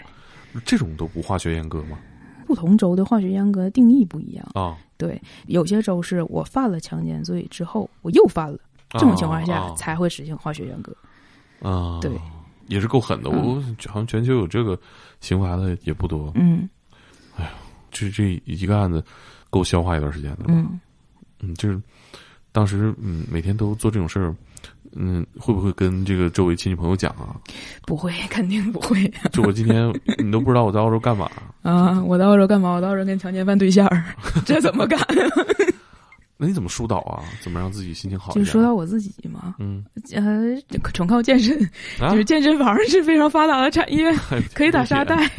这种都不化学阉割吗？不同州的化学阉割定义不一样。啊，对，有些州是我犯了强奸罪之后，我又犯了，这种情况下啊才会实行化学阉割。啊，对，也是够狠的。我好像全球有这个刑罚的也不多，嗯。哎呀这这一个案子够消化一段时间的。嗯，嗯，就是当时嗯每天都做这种事儿，嗯，会不会跟这个周围亲戚朋友讲啊？不会，肯定不会就我今天你都不知道我在澳洲干嘛，啊！我在澳洲干嘛？我到时候跟强奸犯对象儿，这怎么干？那你怎么疏导啊？怎么让自己心情好？就是说到我自己嘛，嗯，呃，纯靠健身，啊就是健身房是非常发达的产业，可以打沙袋，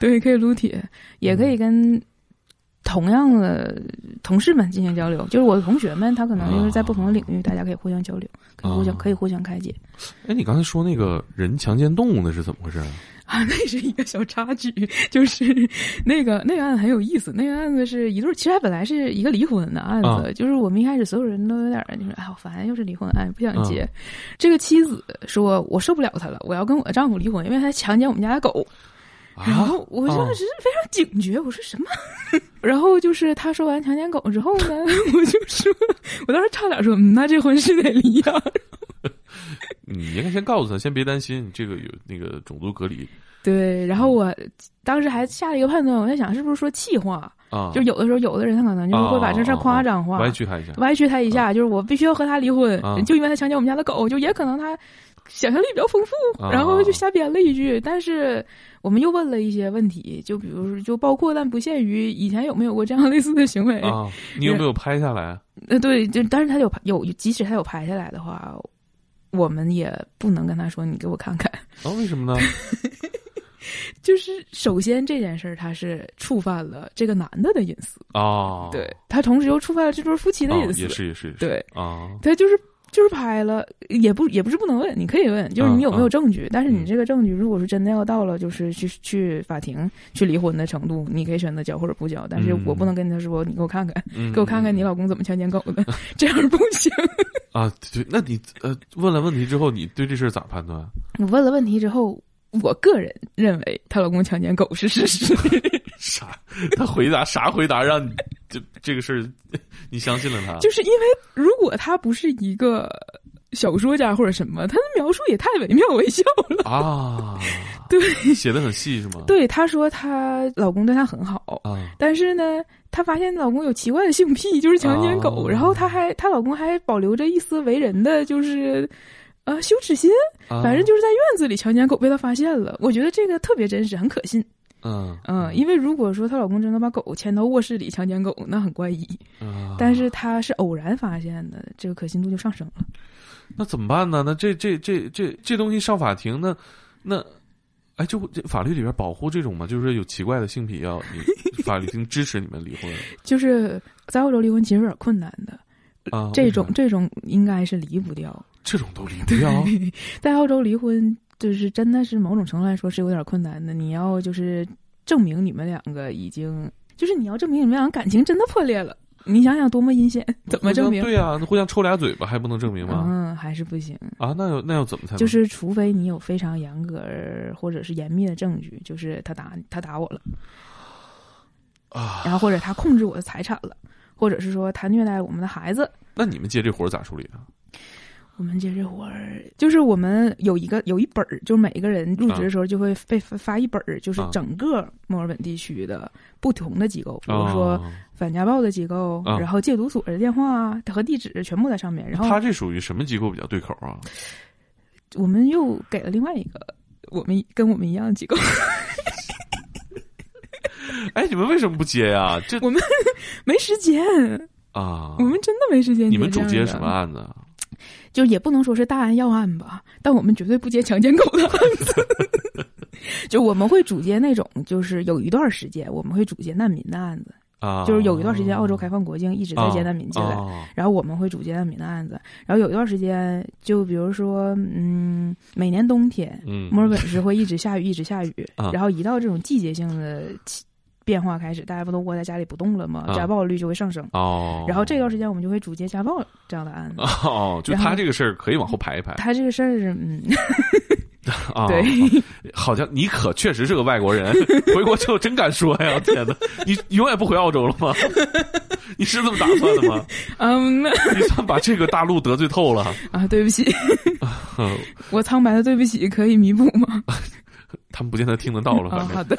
对，可以撸铁，也可以跟同样的同事们进行交流。就是我的同学们，他可能就是在不同的领域，大家可以互相交流，可以互相啊可以互相开解哎，你刚才说那个人强奸动物那是怎么回事啊？啊。那是一个小插曲，就是那个 那个案子很有意思。那个案子是一对，其实它本来是一个离婚的案子，啊就是我们一开始所有人都有点儿就是哎好烦，又是离婚案，不想结。啊这个妻子说：“我受不了他了，我要跟我的丈夫离婚，因为他强奸我们家的狗。”然啊后我当时非常警觉，我说什么？然后就是他说完强奸狗之后呢，我就说，我当时差点说，嗯，那这婚是得离呀、你应该先告诉他，先别担心，这个有那个种族隔离对，然后我当时还下了一个判断，我在想是不是说气话，啊，就有的时候有的人他可能就是会把这事儿夸张化，歪曲他一下。歪曲他一下，就是我必须要和他离婚，啊就因为他强奸我们家的狗，就也可能他想象力比较丰富，啊然后就瞎编了一句。但是我们又问了一些问题，就比如说，就包括但不限于以前有没有过这样类似的行为。啊，你有没有拍下来？呃，对，就但是他有拍有，即使他有拍下来的话，我们也不能跟他说你给我看看。啊，为什么呢？就是首先这件事儿，他是触犯了这个男的的隐私，啊，对他同时又触犯了这对夫妻的啊隐私，也是也是也是对。啊，他就是就是拍了，也不也不是不能问，你可以问，就是你有没有证据。但是你嗯这个证据，如果是真的要到了就是去去法庭去离婚的程度，你可以选择交或者不交。但是嗯我不能跟他说，你给我看看，嗯 给我看看你老公怎么强奸狗的，这样不行。啊，对，那你呃问了问题之后，你对这事儿咋判断？我问了问题之后，我个人认为她老公强奸狗是事实。啥？他回答啥？回答让你这这个事儿，你相信了他？就是因为如果他不是一个小说家或者什么，他的描述也太惟妙惟肖了啊！对，写的很细是吗？对，她说她老公对她很好啊，但是呢，她发现老公有奇怪的性癖，就是强奸狗，然后她还她老公还保留着一丝为人的就是呃羞耻心，反正就是在院子里强奸狗被他发现了。我觉得这个特别真实，很可信。嗯嗯，因为如果说她老公真的把狗牵到卧室里强奸狗，那很怪异。但是她是偶然发现的，这个可信度就上升了。那怎么办呢？那这这这这这东西上法庭，那那哎，就这法律里边保护这种嘛？就是有奇怪的性癖要你 法律庭支持你们离婚？就是在澳洲离婚其实有点困难的啊，这种这种应该是离不掉，这种都离不掉。在澳洲离婚。就是真的是某种程度来说是有点困难的。你要就是证明你们两个已经，就是你要证明你们俩感情真的破裂了。你想想多么阴险，怎么证明？对呀，那互相抽俩嘴巴还不能证明吗？嗯，还是不行啊。那要那要怎么才？就是除非你有非常严格或者是严密的证据，就是他打他打我了啊，然后或者他控制我的财产了，或者是说他虐待我们的孩子。那你们接这活咋处理啊？我们接这活儿，就是我们有一个有一本儿，就是每个人入职的时候就会被发发一本儿，就是整个墨尔本地区的不同的机构，比如说反家暴的机构，然后戒毒所的电话和地址全部在上面。然后他这属于什么机构比较对口啊？我们又给了另外一个我们跟我们一样的机构。哎，你们为什么不接呀？这 我们没时间啊！我们真的没时间。你们主接什么案子？就也不能说是大案要案吧，但我们绝对不接强奸狗的案子。就我们会主接那种，就是有一段时间我们会主接难民的案子啊，就是有一段时间澳洲开放国境，一直在接难民进来，然后我们会主接难民的案子。然后有一段时间，就比如说，嗯，每年冬天，墨尔本是会一直下雨，一直下雨，然后一到这种季节性的。变化开始，大家不都窝在家里不动了吗？家暴率就会上升。哦，然后这段时间我们就会主接家暴这样的案子。哦，就他这个事儿可以往后排一排。他这个事儿，嗯，啊，对，好像你可确实是个外国人，回国之后真敢说呀！天哪，你永远不回澳洲了吗？你是这么打算的吗？嗯，你算把这个大陆得罪透了啊！对不起，我苍白的对不起可以弥补吗？他们不见得听得到了。反正好的。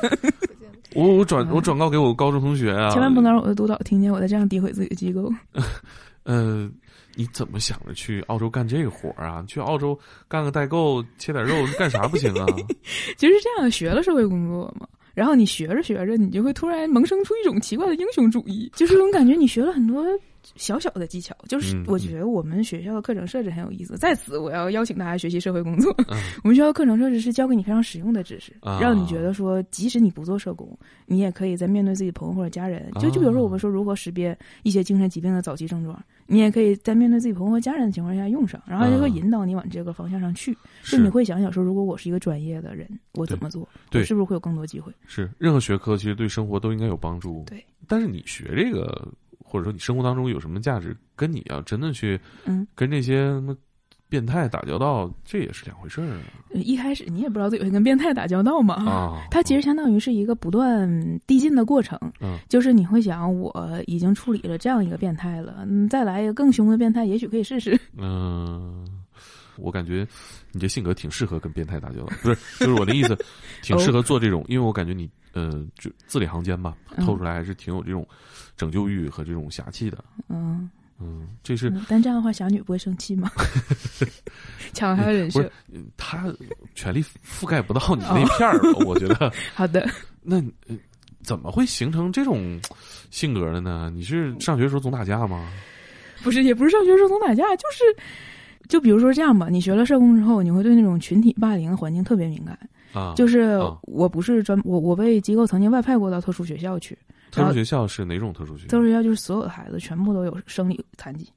我我转我转告给我高中同学啊，千万不能让我的督导听见我在这样诋毁自己的机构。呃，你怎么想着去澳洲干这个活儿啊？去澳洲干个代购，切点肉，干啥不行啊？其实这样学了社会工作嘛，然后你学着学着，你就会突然萌生出一种奇怪的英雄主义，就是这种感觉，你学了很多。小小的技巧，就是我觉得我们学校的课程设置很有意思。在此，我要邀请大家学习社会工作。我们学校课程设置是教给你非常实用的知识，让你觉得说，即使你不做社工，你也可以在面对自己朋友或者家人，就就比如说我们说如何识别一些精神疾病的早期症状，你也可以在面对自己朋友和家人的情况下用上，然后就会引导你往这个方向上去。就你会想想说，如果我是一个专业的人，我怎么做？对，是不是会有更多机会？是，任何学科其实对生活都应该有帮助。对，但是你学这个。或者说你生活当中有什么价值，跟你要真的去，嗯，跟这些什么变态打交道，这也是两回事儿啊。一开始你也不知道自己会跟变态打交道嘛，啊，它其实相当于是一个不断递进的过程。嗯，就是你会想，我已经处理了这样一个变态了，你再来一个更凶的变态，也许可以试试。嗯，我感觉你这性格挺适合跟变态打交道，不是？就是我的意思，挺适合做这种，因为我感觉你。呃，就字里行间吧，透出来还是挺有这种拯救欲和这种侠气的。嗯嗯，这是。但这样的话，小女不会生气吗？抢了他的人设，他权力覆盖不到你那片儿，我觉得。好的。那怎么会形成这种性格的呢？你是上学时候总打架吗？不是，也不是上学时候总打架，就是，就比如说这样吧，你学了社工之后，你会对那种群体霸凌的环境特别敏感。啊，就是我不是专我我被机构曾经外派过到特殊学校去。特殊学校是哪种特殊学校？特殊学校就是所有的孩子全部都有生理残疾。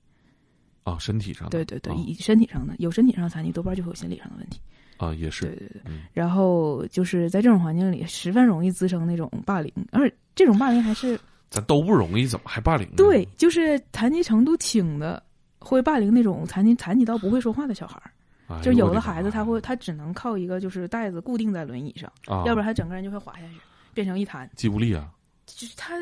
啊，身体上。对对对，以身体上的有身体上残疾，多半就会有心理上的问题。啊，也是。对对对，然后就是在这种环境里，十分容易滋生那种霸凌，而这种霸凌还是 咱都不容易，怎么还霸凌？对，就是残疾程度轻的会霸凌那种残疾残疾到不会说话的小孩儿。哎就是有的孩子他会他只能靠一个就是带子固定在轮椅上，啊，要不然他整个人就会滑下去，变成一滩。肌无力啊，就是他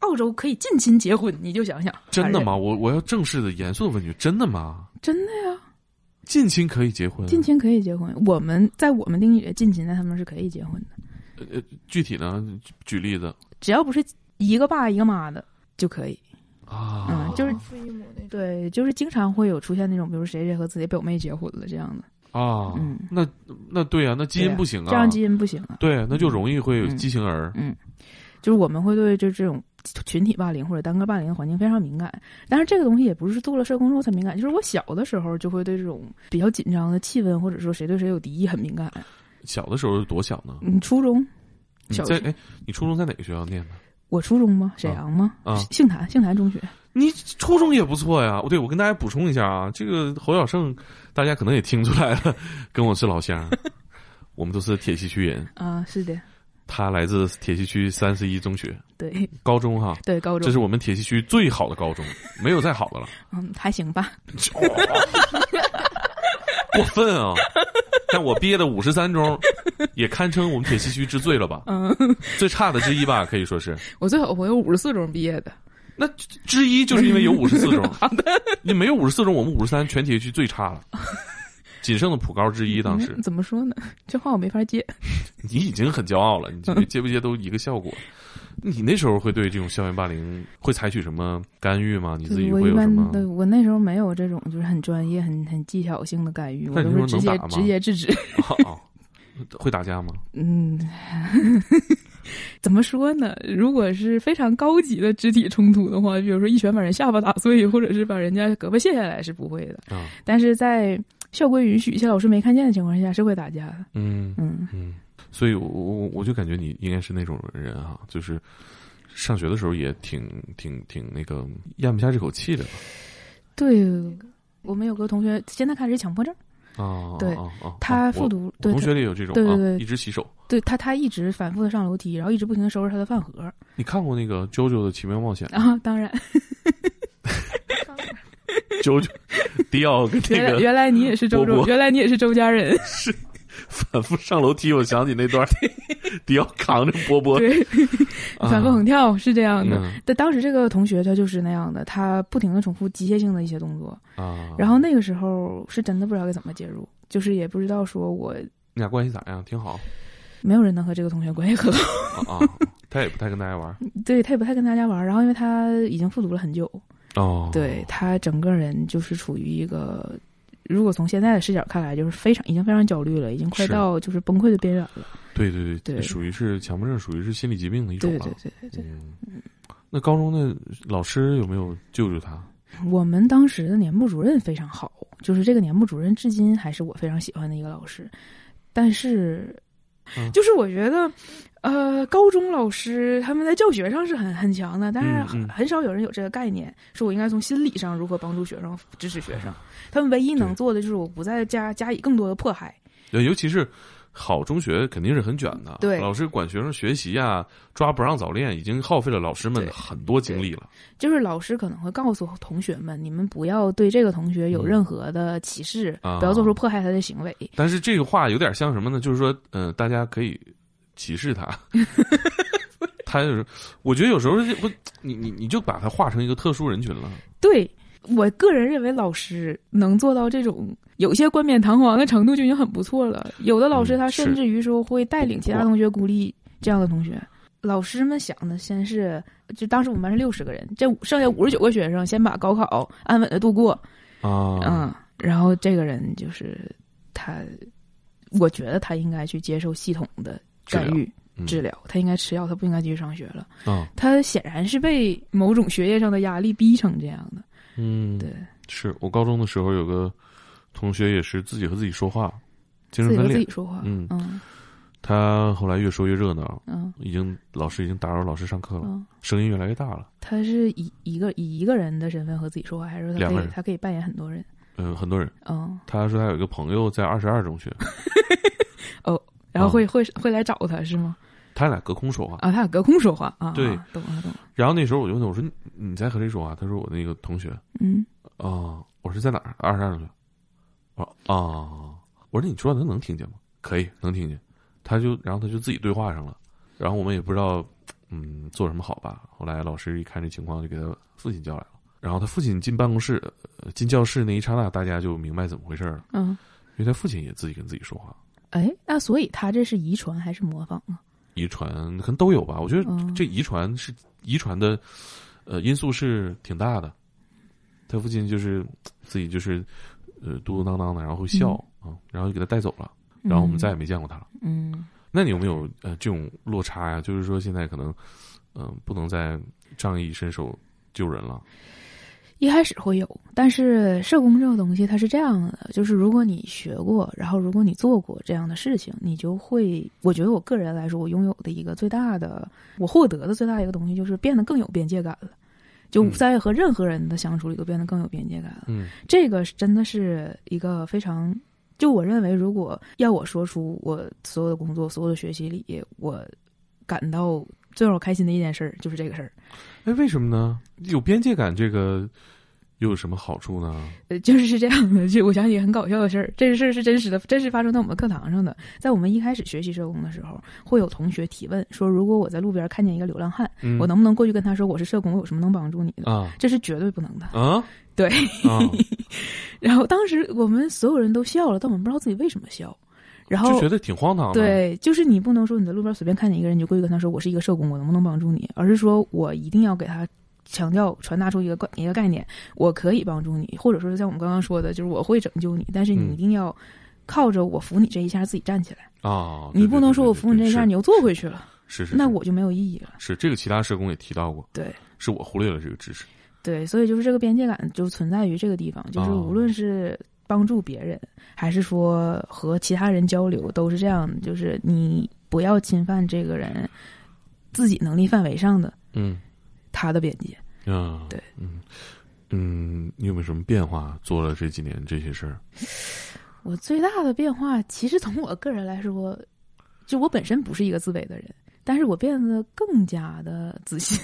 澳洲可以近亲结婚，你就想想，真的吗？我我要正式的、严肃的问句，真的吗？真的呀，近亲可以结婚？近亲可以结婚。我们在我们定义里，近亲在他们是可以结婚的，呃，具体呢？举例子只要不是一个爸一个妈的就可以。啊，嗯就是异父异母那种。对，就是经常会有出现那种，比如谁谁和自己表妹结婚了这样的，啊，嗯那那对啊，那基因不行啊，这样基因不行啊。对，那就容易会有嗯畸形儿。就是我们会对就这种群体霸凌或者单个霸凌的环境非常敏感，但是这个东西也不是做了社工之后才敏感，就是我小的时候就会对这种比较紧张的气氛或者说谁对谁有敌意很敏感。小的时候多小呢？嗯，初中，小学哎，你初中在哪个学校念的？我初中吗？沈阳吗？啊杏坛，杏坛中学。你初中也不错呀。哦，对，我跟大家补充一下啊，这个侯小胜，大家可能也听出来了，跟我是老乡，我们都是铁西区人。啊，是的，他来自铁西区三十一中学对高中哈，对，高中这是我们铁西区最好的高中，没有再好的了。嗯还行吧。过分啊！但我毕业的五十三中，也堪称我们铁西区之最了吧？嗯，最差的之一吧，可以说是。我最好朋友五十四中毕业的。那之一就是因为有五十四中，你没有五十四中，我们五十三全铁西区最差了，仅剩的普高之一。当时嗯怎么说呢？这话我没法接。你已经很骄傲了，你接不接都一个效果。你那时候会对这种校园霸凌会采取什么干预吗？你自己会有什么？对我那时候没有这种就是很专业、很很技巧性的干预，我都是直接直接制止。会打架吗？嗯，怎么说呢？如果是非常高级的肢体冲突的话，比如说一拳把人下巴打碎，或者是把人家胳膊卸下来，是不会的。啊，但是在校规允许、一些老师没看见的情况下，是会打架的。嗯嗯，嗯，所以我我我就感觉你应该是那种人啊，就是上学的时候也挺挺挺那个咽不下这口气的？对。我们有个同学现在开始强迫症，啊，对他复读，同学里有这种啊，对对对一直洗手。对他他一直反复的上楼梯，然后一直不停的收拾他的饭盒你看过那个《JoJo 的奇妙冒险》？啊。当然，九九迪奥跟那原来个原来你也是周周，原来你也是周家人。是反复上楼梯，我想起那段儿，迪奥扛着波波，对，啊反复横跳是这样的。嗯但当时这个同学他就是那样的，他不停的重复机械性的一些动作，啊。然后那个时候是真的不知道该怎么介入，就是也不知道说我你俩关系咋样？挺好没有人能和这个同学关系很好，啊啊。他也不太跟大家玩 对他也不太跟大家玩。然后因为他已经复读了很久，哦。对他整个人就是处于一个。如果从现在的视角看来，就是非常已经非常焦虑了，已经快到就是崩溃的边缘了。对对对对属于是强迫症，属于是心理疾病的一种对啊。对对对对，嗯，那高中的老师有没有救救他？我们当时的年部主任非常好，就是这个年部主任至今还是我非常喜欢的一个老师。但是，嗯就是我觉得，呃，高中老师他们在教学上是很很强的，但是嗯嗯很很少有人有这个概念，说我应该从心理上如何帮助学生、支持学生。他们唯一能做的就是我不再加加以更多的迫害。对，尤其是好中学肯定是很卷的，对老师管学生学习啊，抓不让早恋，已经耗费了老师们很多精力了。就是老师可能会告诉同学们，你们不要对这个同学有嗯任何的歧视，啊不要做出迫害他的行为。但是这个话有点像什么呢？就是说，嗯、大家可以歧视他。他就是，我觉得有时候这不，你你你就把他划成一个特殊人群了。对我个人认为，老师能做到这种有些冠冕堂皇的程度就已经很不错了。有的老师嗯他甚至于说会带领其他同学孤立这样的同学。老师们想的先是，就当时我们班是六十个人，这剩下五十九个学生先把高考安稳的度过，啊，嗯，然后这个人就是他，我觉得他应该去接受系统的干预嗯治疗，他应该吃药，他不应该继续上学了。啊，他显然是被某种学业上的压力逼成这样的。嗯，对，是我高中的时候有个同学也是自己和自己说话，精神分裂自己。说话。嗯嗯他后来越说越热闹，嗯已经老师已经打扰老师上课了，嗯，声音越来越大了。他是以一个以一个人的身份和自己说话，还是两个人他可以扮演很多人？嗯、很多人。嗯，他说他有一个朋友在二十二中学，然后会、哦会会来找他是吗？他俩隔空说话。啊，他俩隔空说话啊。对啊懂了懂了。然后那时候我就问他，我说你你在和谁说话？他说我那个同学嗯啊、我说在哪儿？二十二中学。我说啊，我说你说他能听见吗？可以，能听见。他就然后他就自己对话上了，然后我们也不知道嗯做什么好吧。后来老师一看这情况，就给他父亲叫来了。然后他父亲进办公室、进教室那一刹那，大家就明白怎么回事了。嗯，因为他父亲也自己跟自己说话。哎，那所以他这是遗传还是模仿啊？遗传可能都有吧。我觉得嗯这遗传是遗传的，呃，因素是挺大的。他父亲就是自己就是呃嘟嘟囔囔的，然后会笑啊、然后就给他带走了，然后我们再也没见过他了。嗯那你有没有呃这种落差呀？就是说现在可能嗯、呃不能再仗义伸手救人了。一开始会有，但是社工这个东西它是这样的，就是如果你学过，然后如果你做过这样的事情，你就会，我觉得我个人来说，我拥有的一个最大的，我获得的最大一个东西就是变得更有边界感了，就嗯在和任何人的相处里都变得更有边界感了。嗯这个是真的是一个非常，就我认为，如果要我说出我所有的工作、所有的学习里，我感到最让我开心的一件事儿，就是这个事儿。哎，为什么呢？有边界感这个又有什么好处呢？呃，就是是这样的，就我想起很搞笑的事儿，这个事儿是真实的，真实发生在我们课堂上的。在我们一开始学习社工的时候，会有同学提问说，如果我在路边看见一个流浪汉，嗯我能不能过去跟他说我是社工，我有什么能帮助你的？啊这是绝对不能的。啊对，啊！然后当时我们所有人都笑了，但我们不知道自己为什么笑。然后就觉得挺荒唐的。，对，就是你不能说你在路边随便看见一个人，你就过去跟他说我是一个社工，我能不能帮助你？而是说我一定要给他强调、传达出一个概一个概念，我可以帮助你，或者说是像我们刚刚说的，就是我会拯救你，但是你嗯一定要靠着我扶你这一下自己站起来，啊，你不能说我扶你这一下你你又坐回去了，是是，是那我就没有意义了。是这个其他社工也提到过，对。是我忽略了这个知识。对，所以就是这个边界感就存在于这个地方，就是哦无论是帮助别人，还是说和其他人交流，都是这样的，就是你不要侵犯这个人自己能力范围上的嗯他的边界。啊，对，嗯嗯，你有没有什么变化？做了这几年这些事儿，我最大的变化，其实从我个人来说，就我本身不是一个自卑的人，但是我变得更加的自信。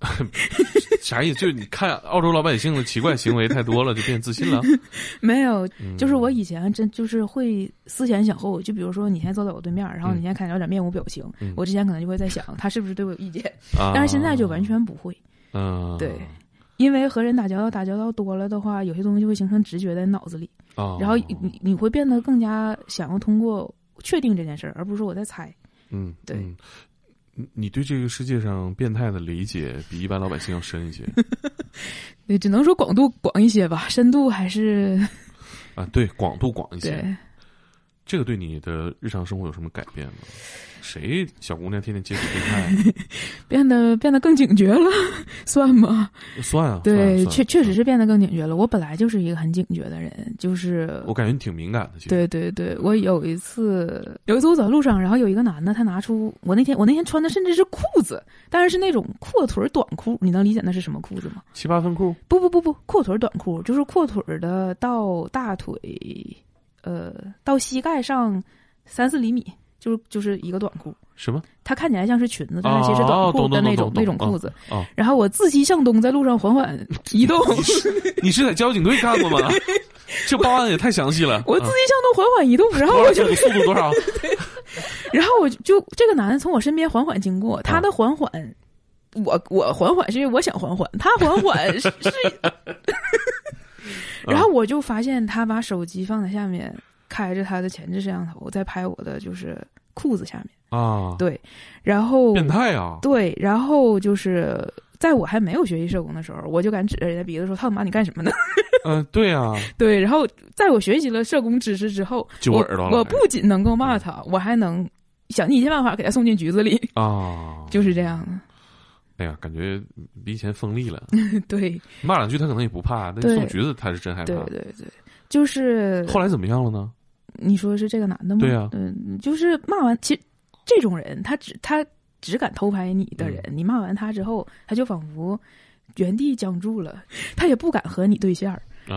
啥意思？就是你看澳洲老百姓的奇怪行为太多了，就变自信了。没有，嗯就是我以前真就是会思前想后，就比如说你现在坐在我对面，然后你现在看着有点面无表情，嗯我之前可能就会在想他是不是对我有意见，啊，但是现在就完全不会，嗯，对因为和人打交道打交道多了的话，有些东西就会形成直觉在脑子里，啊，然后你你会变得更加想要通过确定这件事儿，而不是说我在猜。嗯，对嗯你你对这个世界上变态的理解比一般老百姓要深一些 对，只能说广度广一些吧，深度还是啊，对，广度广一些。对。这个对你的日常生活有什么改变吗？谁小姑娘天天接触变态？变得变得更警觉了，算吗？算啊，对，确确实是变得更警觉了。我本来就是一个很警觉的人，就是我感觉你挺敏感的。对对对，我有一次有一次我走在路上，然后有一个男的，他拿出我那天我那天穿的甚至是裤子，但是是那种阔腿短裤，你能理解那是什么裤子吗？七八分裤不不不不，阔腿短裤就是阔腿的到大腿，呃，到膝盖上三四厘米，就是就是一个短裤。什么？它看起来像是裙子，但是其实短裤的那种、那种裤子。然后我自西向东，在路上缓缓移动。你是在交警队干过吗？这报案也太详细了。我自啊西向东缓缓移动，然后我就这个速度多少？然后我就就这个男的从我身边缓缓经过，他的缓缓，我我缓缓是因为我想缓缓，他缓缓是是，然后我就发现他把手机放在下面，开着他的前置摄像头在拍我的就是裤子下面，啊，对，然后变态啊！对，然后就是在我还没有学习社工的时候，我就敢指着人家鼻子说：“操他妈，你干什么呢？嗯，对啊，？”对，然后在我学习了社工知识之后，我揪耳朵了我不仅能够骂他，我还能想尽一切办法给他送进局子里，啊，就是这样的。哎呀，感觉比以前锋利了。对骂两句他可能也不怕，但对送橘子他是真害怕对。对对，就是后来怎么样了呢？你说是这个男的吗？对啊嗯，就是骂完，其实这种人他只他只敢偷拍你的人，嗯你骂完他之后，他就仿佛原地僵住了，他也不敢和你对线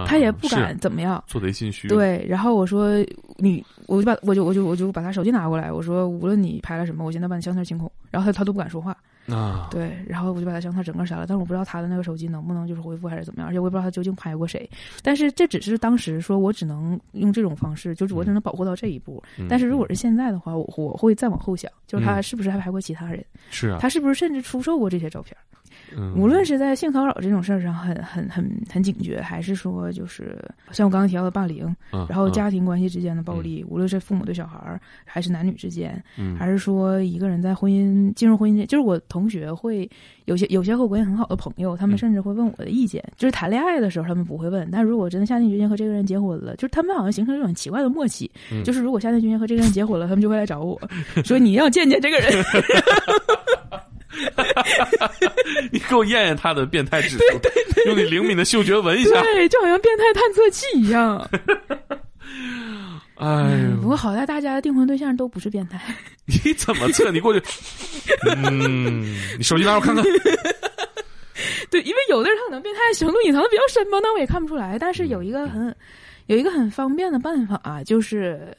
他也不敢怎么样。做贼心虚。，对，然后我说你，我就把我就我就我就把他手机拿过来，我说无论你拍了什么，我现在把你相册清空。然后他他都不敢说话，啊，对，然后我就把他相册整个删了，但是我不知道他的那个手机能不能就是恢复还是怎么样，而且我也不知道他究竟拍过谁。但是这只是当时说我只能用这种方式，就是我只能保护到这一步。嗯但是如果是现在的话，我我会再往后想，就是他是不是还拍过其他人，是啊，他是不是甚至出售过这些照片。嗯。无论是在性骚扰这种事儿上很很很很警觉，还是说就是像我刚刚提到的霸凌，嗯然后嗯。家庭关系之间的暴力，无论是父母对小孩儿，还是男女之间，嗯。还是说一个人在婚姻进入婚姻，就是我同学会有些有些和我关系很好的朋友，他们嗯甚至会问我的意见。就是谈恋爱的时候他们不会问，但如果真的下定决心和这个人结婚了，就是他们好像形成一种很奇怪的默契，嗯。就是如果下定决心和这个人结婚了，他们就会来找我 说你要见见这个人。你给我验验他的变态指数，用你灵敏的嗅觉闻一下。对，就好像变态探测器一样。哎呦，不过好在大家的订婚对象都不是变态。你怎么测？你过去，嗯，你手机拿我看看。对，因为有的人他可能变态程度隐藏的比较深嘛，那我也看不出来。但是有一个很有一个很方便的办法、啊，就是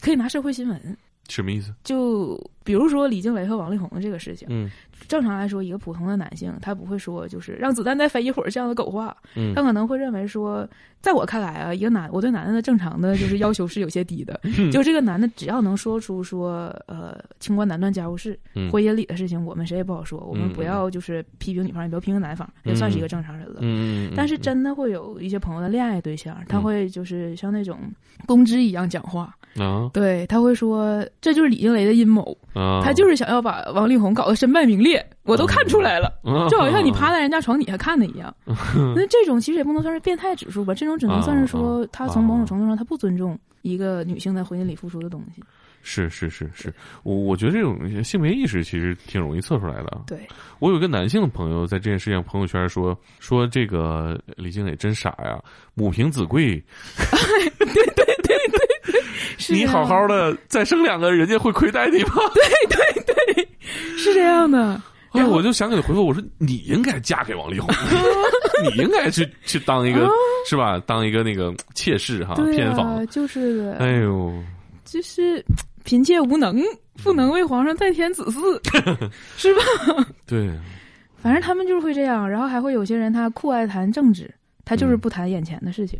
可以拿社会新闻。什么意思？就比如说李静蕾和王力宏的这个事情，嗯。正常来说，一个普通的男性他不会说就是让子弹再飞一会儿这样的狗话，嗯。他可能会认为说，在我看来啊，一个男我对男的的正常的就是要求是有些低的，嗯。就这个男的只要能说出说呃清官难断家务事，嗯。婚姻里的事情我们谁也不好说，我们嗯。不要就是批评女方，也不要批评男方，嗯也算是一个正常人了。嗯，但是真的会有一些朋友的恋爱对象，他嗯。会就是像那种公知一样讲话，啊。对他会说这就是李静蕾的阴谋，啊，他就是想要把王力宏搞得身败名裂，我都看出来了，啊就好像你趴在人家床底下 看的一样。那这种其实也不能算是变态指数吧，这种只能算是说他从某种程度上他不尊重一个女性在婚姻里付出的东西。是是是是，我我觉得这种性别意识其实挺容易测出来的。对，我有一个男性的朋友在这件事情朋友圈说说这个李静蕾真傻呀，母凭子贵，是这样你好好的再生两个，人家会亏待你吗？对对对是这样的。哎，我就想给你回复，我说你应该嫁给王力宏，你应该去去当一个、是吧？当一个那个妾室哈，偏房啊，。就是的，哎呦，就是嫔妾无能，不能为皇上再添子嗣，是吧？对，反正他们就是会这样，然后还会有些人他酷爱谈政治，他就是不谈眼前的事情。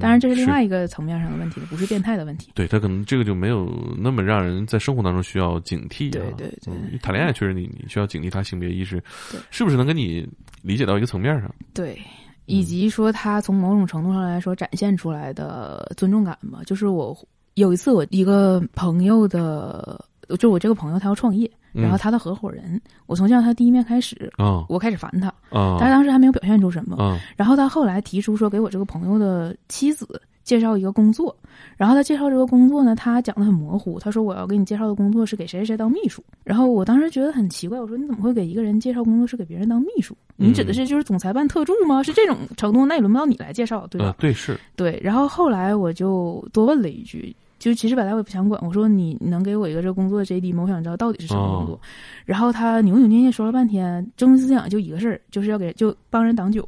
当然，这是另外一个层面上的问题了，不是变态的问题。对他可能这个就没有那么让人在生活当中需要警惕、啊。对对对嗯谈恋爱确实你你需要警惕他性别意识对是不是能跟你理解到一个层面上。对，以及说他从某种程度上来说展现出来的尊重感吧。就是我有一次，我一个朋友的，就我这个朋友他要创业，嗯然后他的合伙人，我从见到他第一面开始，啊我开始烦他，啊但是当时还没有表现出什么。啊然后他后来提出说给我这个朋友的妻子介绍一个工作，然后他介绍这个工作呢，他讲的很模糊，他说我要给你介绍的工作是给谁谁谁当秘书。然后我当时觉得很奇怪，我说你怎么会给一个人介绍工作是给别人当秘书？你指的是就是总裁办特助吗？是这种程度？那也轮不到你来介绍，对吧？啊对是对。然后后来我就多问了一句。就其实本来我也不想管，我说你你能给我一个这工作的 JD 吗？我想知道到底是什么工作。哦然后他扭扭捏捏说了半天，中心思想就一个事儿，就是要给就帮人挡酒。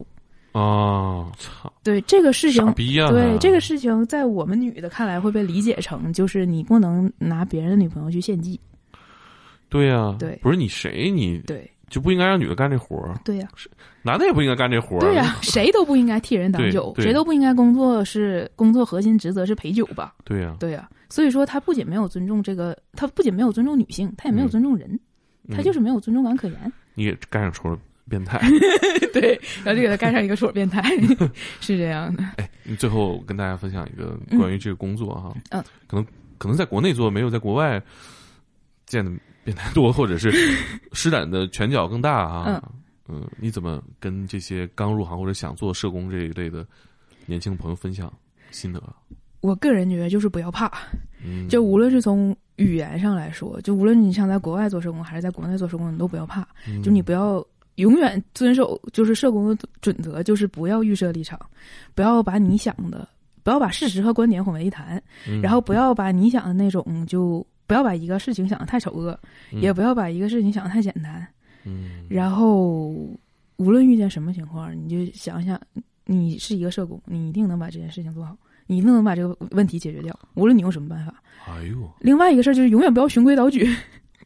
啊，操，对这个事情对这个事情，在我们女的看来会被理解成，就是你不能拿别人的女朋友去献祭。对呀、对不是你谁你对就不应该让女的干这活儿，对呀、男的也不应该干这活儿。对呀、谁都不应该替人挡酒，谁都不应该工作是工作核心职责是陪酒吧？对呀、对呀、所以说他不仅没有尊重这个，他不仅没有尊重女性，他也没有尊重人，他就是没有尊重感可言。你给盖上戳 变态。对，然后就给他盖上一个戳变态，是这样的。哎，最后跟大家分享一个关于这个工作哈，嗯，可能可能在国内做没有在国外见的变态多，或者是 施展的拳脚更大啊。嗯你怎么跟这些刚入行或者想做社工这一类的年轻朋友分享心得？我个人觉得就是不要怕，嗯，就无论是从语言上来说，就无论你想在国外做社工还是在国内做社工，你都不要怕，嗯。就你不要永远遵守就是社工的准则，就是不要预设立场，不要把你想的，不要把事实和观点混为一谈，嗯。然后不要把你想的那种就不要把一个事情想的太丑恶，嗯。也不要把一个事情想的太简单，嗯然后无论遇见什么情况，你就想想，你是一个社工，你一定能把这件事情做好，你一定能把这个问题解决掉，无论你用什么办法。哎呦，另外一个事儿就是永远不要循规蹈矩。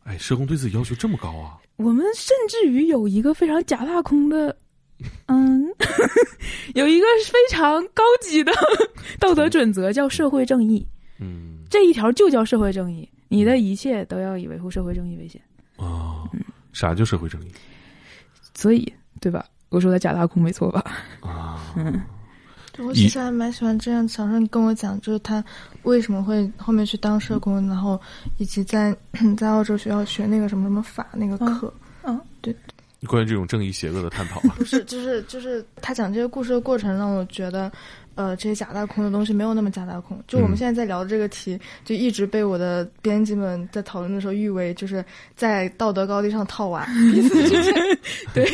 哎，社工对自己要求这么高啊？我们甚至于有一个非常假大空的，嗯，有一个非常高级的道德准则，叫社会正义。嗯这一条就叫社会正义，你的一切都要以维护社会正义为先。啊，啥叫社会正义所以，对吧？我说的假大空没错吧？啊？嗯，我其实还蛮喜欢这样。小时候你跟我讲，就是他为什么会后面去当社工，然后以及在 在澳洲学校学那个什么什么法那个课。嗯关于这种正义邪恶的探讨啊，不是，就是就是他讲这个故事的过程，让我觉得，呃，这些假大空的东西没有那么假大空。就我们嗯现在在聊的这个题，就一直被我的编辑们在讨论的时候誉为就是在道德高地上套娃。对，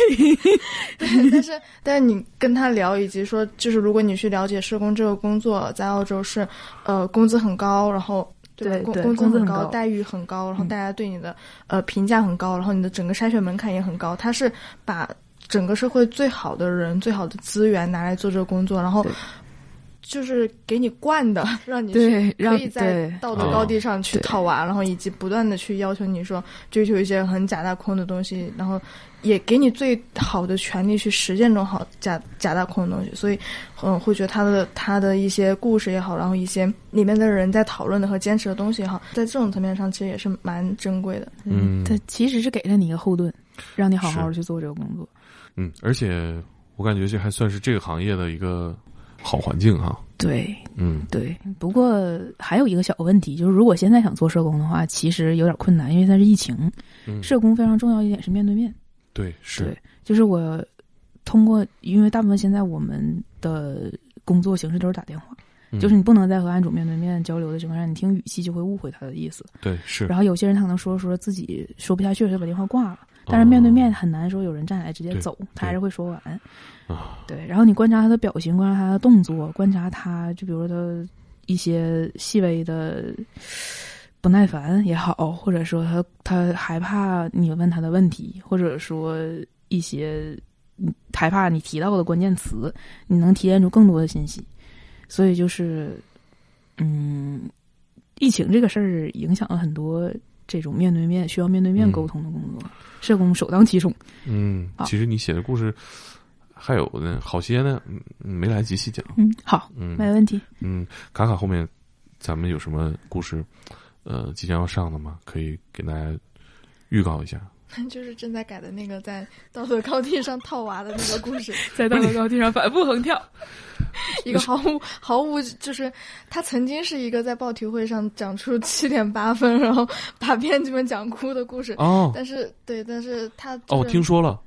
对，但是但是你跟他聊，以及说，就是如果你去了解社工这个工作，在澳洲是，呃，工资很高，然后。对对工工资很高，待遇很高，然后嗯大家对你的、呃评价很高，然后你的整个筛选门槛也很高。他是把整个社会最好的人、最好的资源拿来做这个工作，然后对就是给你惯的，让你对，可让以在道德高地上去套娃，然后以及不断的去要求你说追求一些很假大空的东西，然后也给你最好的权利去实践这种好假假大空的东西，所以嗯，会觉得他的他的一些故事也好，然后一些里面的人在讨论的和坚持的东西也好，在这种层面上其实也是蛮珍贵的。嗯。他其实是给了你一个后盾，让你好好的去做这个工作。嗯，而且我感觉这还算是这个行业的一个好环境哈。对嗯对，不过还有一个小问题，就是如果现在想做社工的话，其实有点困难，因为它是疫情。嗯，社工非常重要一点是面对面，对是对，就是我通过，因为大部分现在我们的工作形式都是打电话，嗯就是你不能再和案主面对面交流的情况下，你听语气就会误会他的意思。对是，然后有些人他可能说说自己说不下去了，就把电话挂了。但是面对面很难说有人站起来直接对走，他还是会说完。啊，对，然后你观察他的表情，观察他的动作，观察他，就比如说他一些细微的不耐烦也好，或者说他他害怕你问他的问题，或者说一些嗯害怕你提到的关键词，你能提炼出更多的信息。所以就是，嗯，疫情这个事儿影响了很多这种面对面需要面对面嗯沟通的工作，社工首当其冲。嗯，其实你写的故事还有呢，好些呢，嗯没来及细讲。嗯，好，嗯没问题。嗯，卡卡后面咱们有什么故事，呃，即将要上的吗？可以给大家预告一下。就是正在改的那个在道德高地上套娃的那个故事，在道德高地上反复横跳。一个毫无毫无就是他曾经是一个在报题会上讲出七点八分，然后把编辑们讲哭的故事。哦但是对，但是他、哦，我听。说了，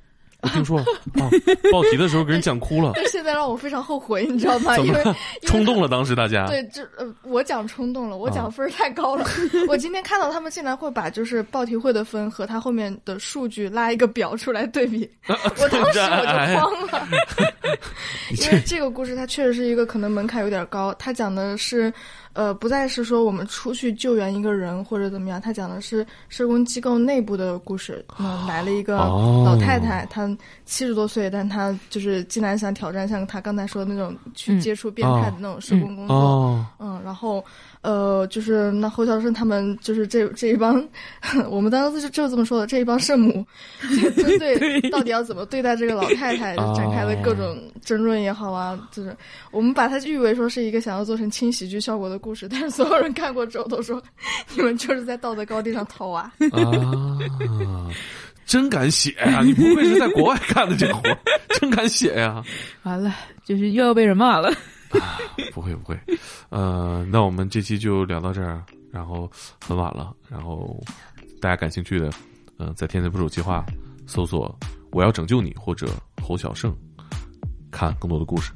我听说了，哦，报题的时候给人讲哭了，但是现在让我非常后悔，你知道吗？因为冲动了，当时大家。对，这呃，我讲冲动了，我啊讲分儿太高了。我今天看到他们竟然会把就是报题会的分和他后面的数据拉一个表出来对比，我当时我就慌了。因为这个故事它确实是一个可能门槛有点高，它讲的是，呃，不再是说我们出去救援一个人或者怎么样，他讲的是社工机构内部的故事。嗯，来了一个哦老太太，她七十多岁，但她就是竟然想挑战像她刚才说的那种去嗯接触变态的那种社工工作。哦，嗯，然后呃，就是那侯孝顺他们就是这这一帮，我们当时就就这么说的，这一帮圣母，就针对到底要怎么对待这个老太太，就展开了各种争论也好啊，就是我们把它誉为说是一个想要做成轻喜剧效果的故事，但是所有人看过之后都说，你们就是在道德高地上套娃。啊，真敢写呀、你不会是在国外干的这活，真敢写呀、完了，就是又要被人骂了。啊不会不会，呃，那我们这期就聊到这儿，然后很晚了，然后大家感兴趣的，呃，在“天才捕手计划”搜索“我要拯救你”或者侯小胜，看更多的故事。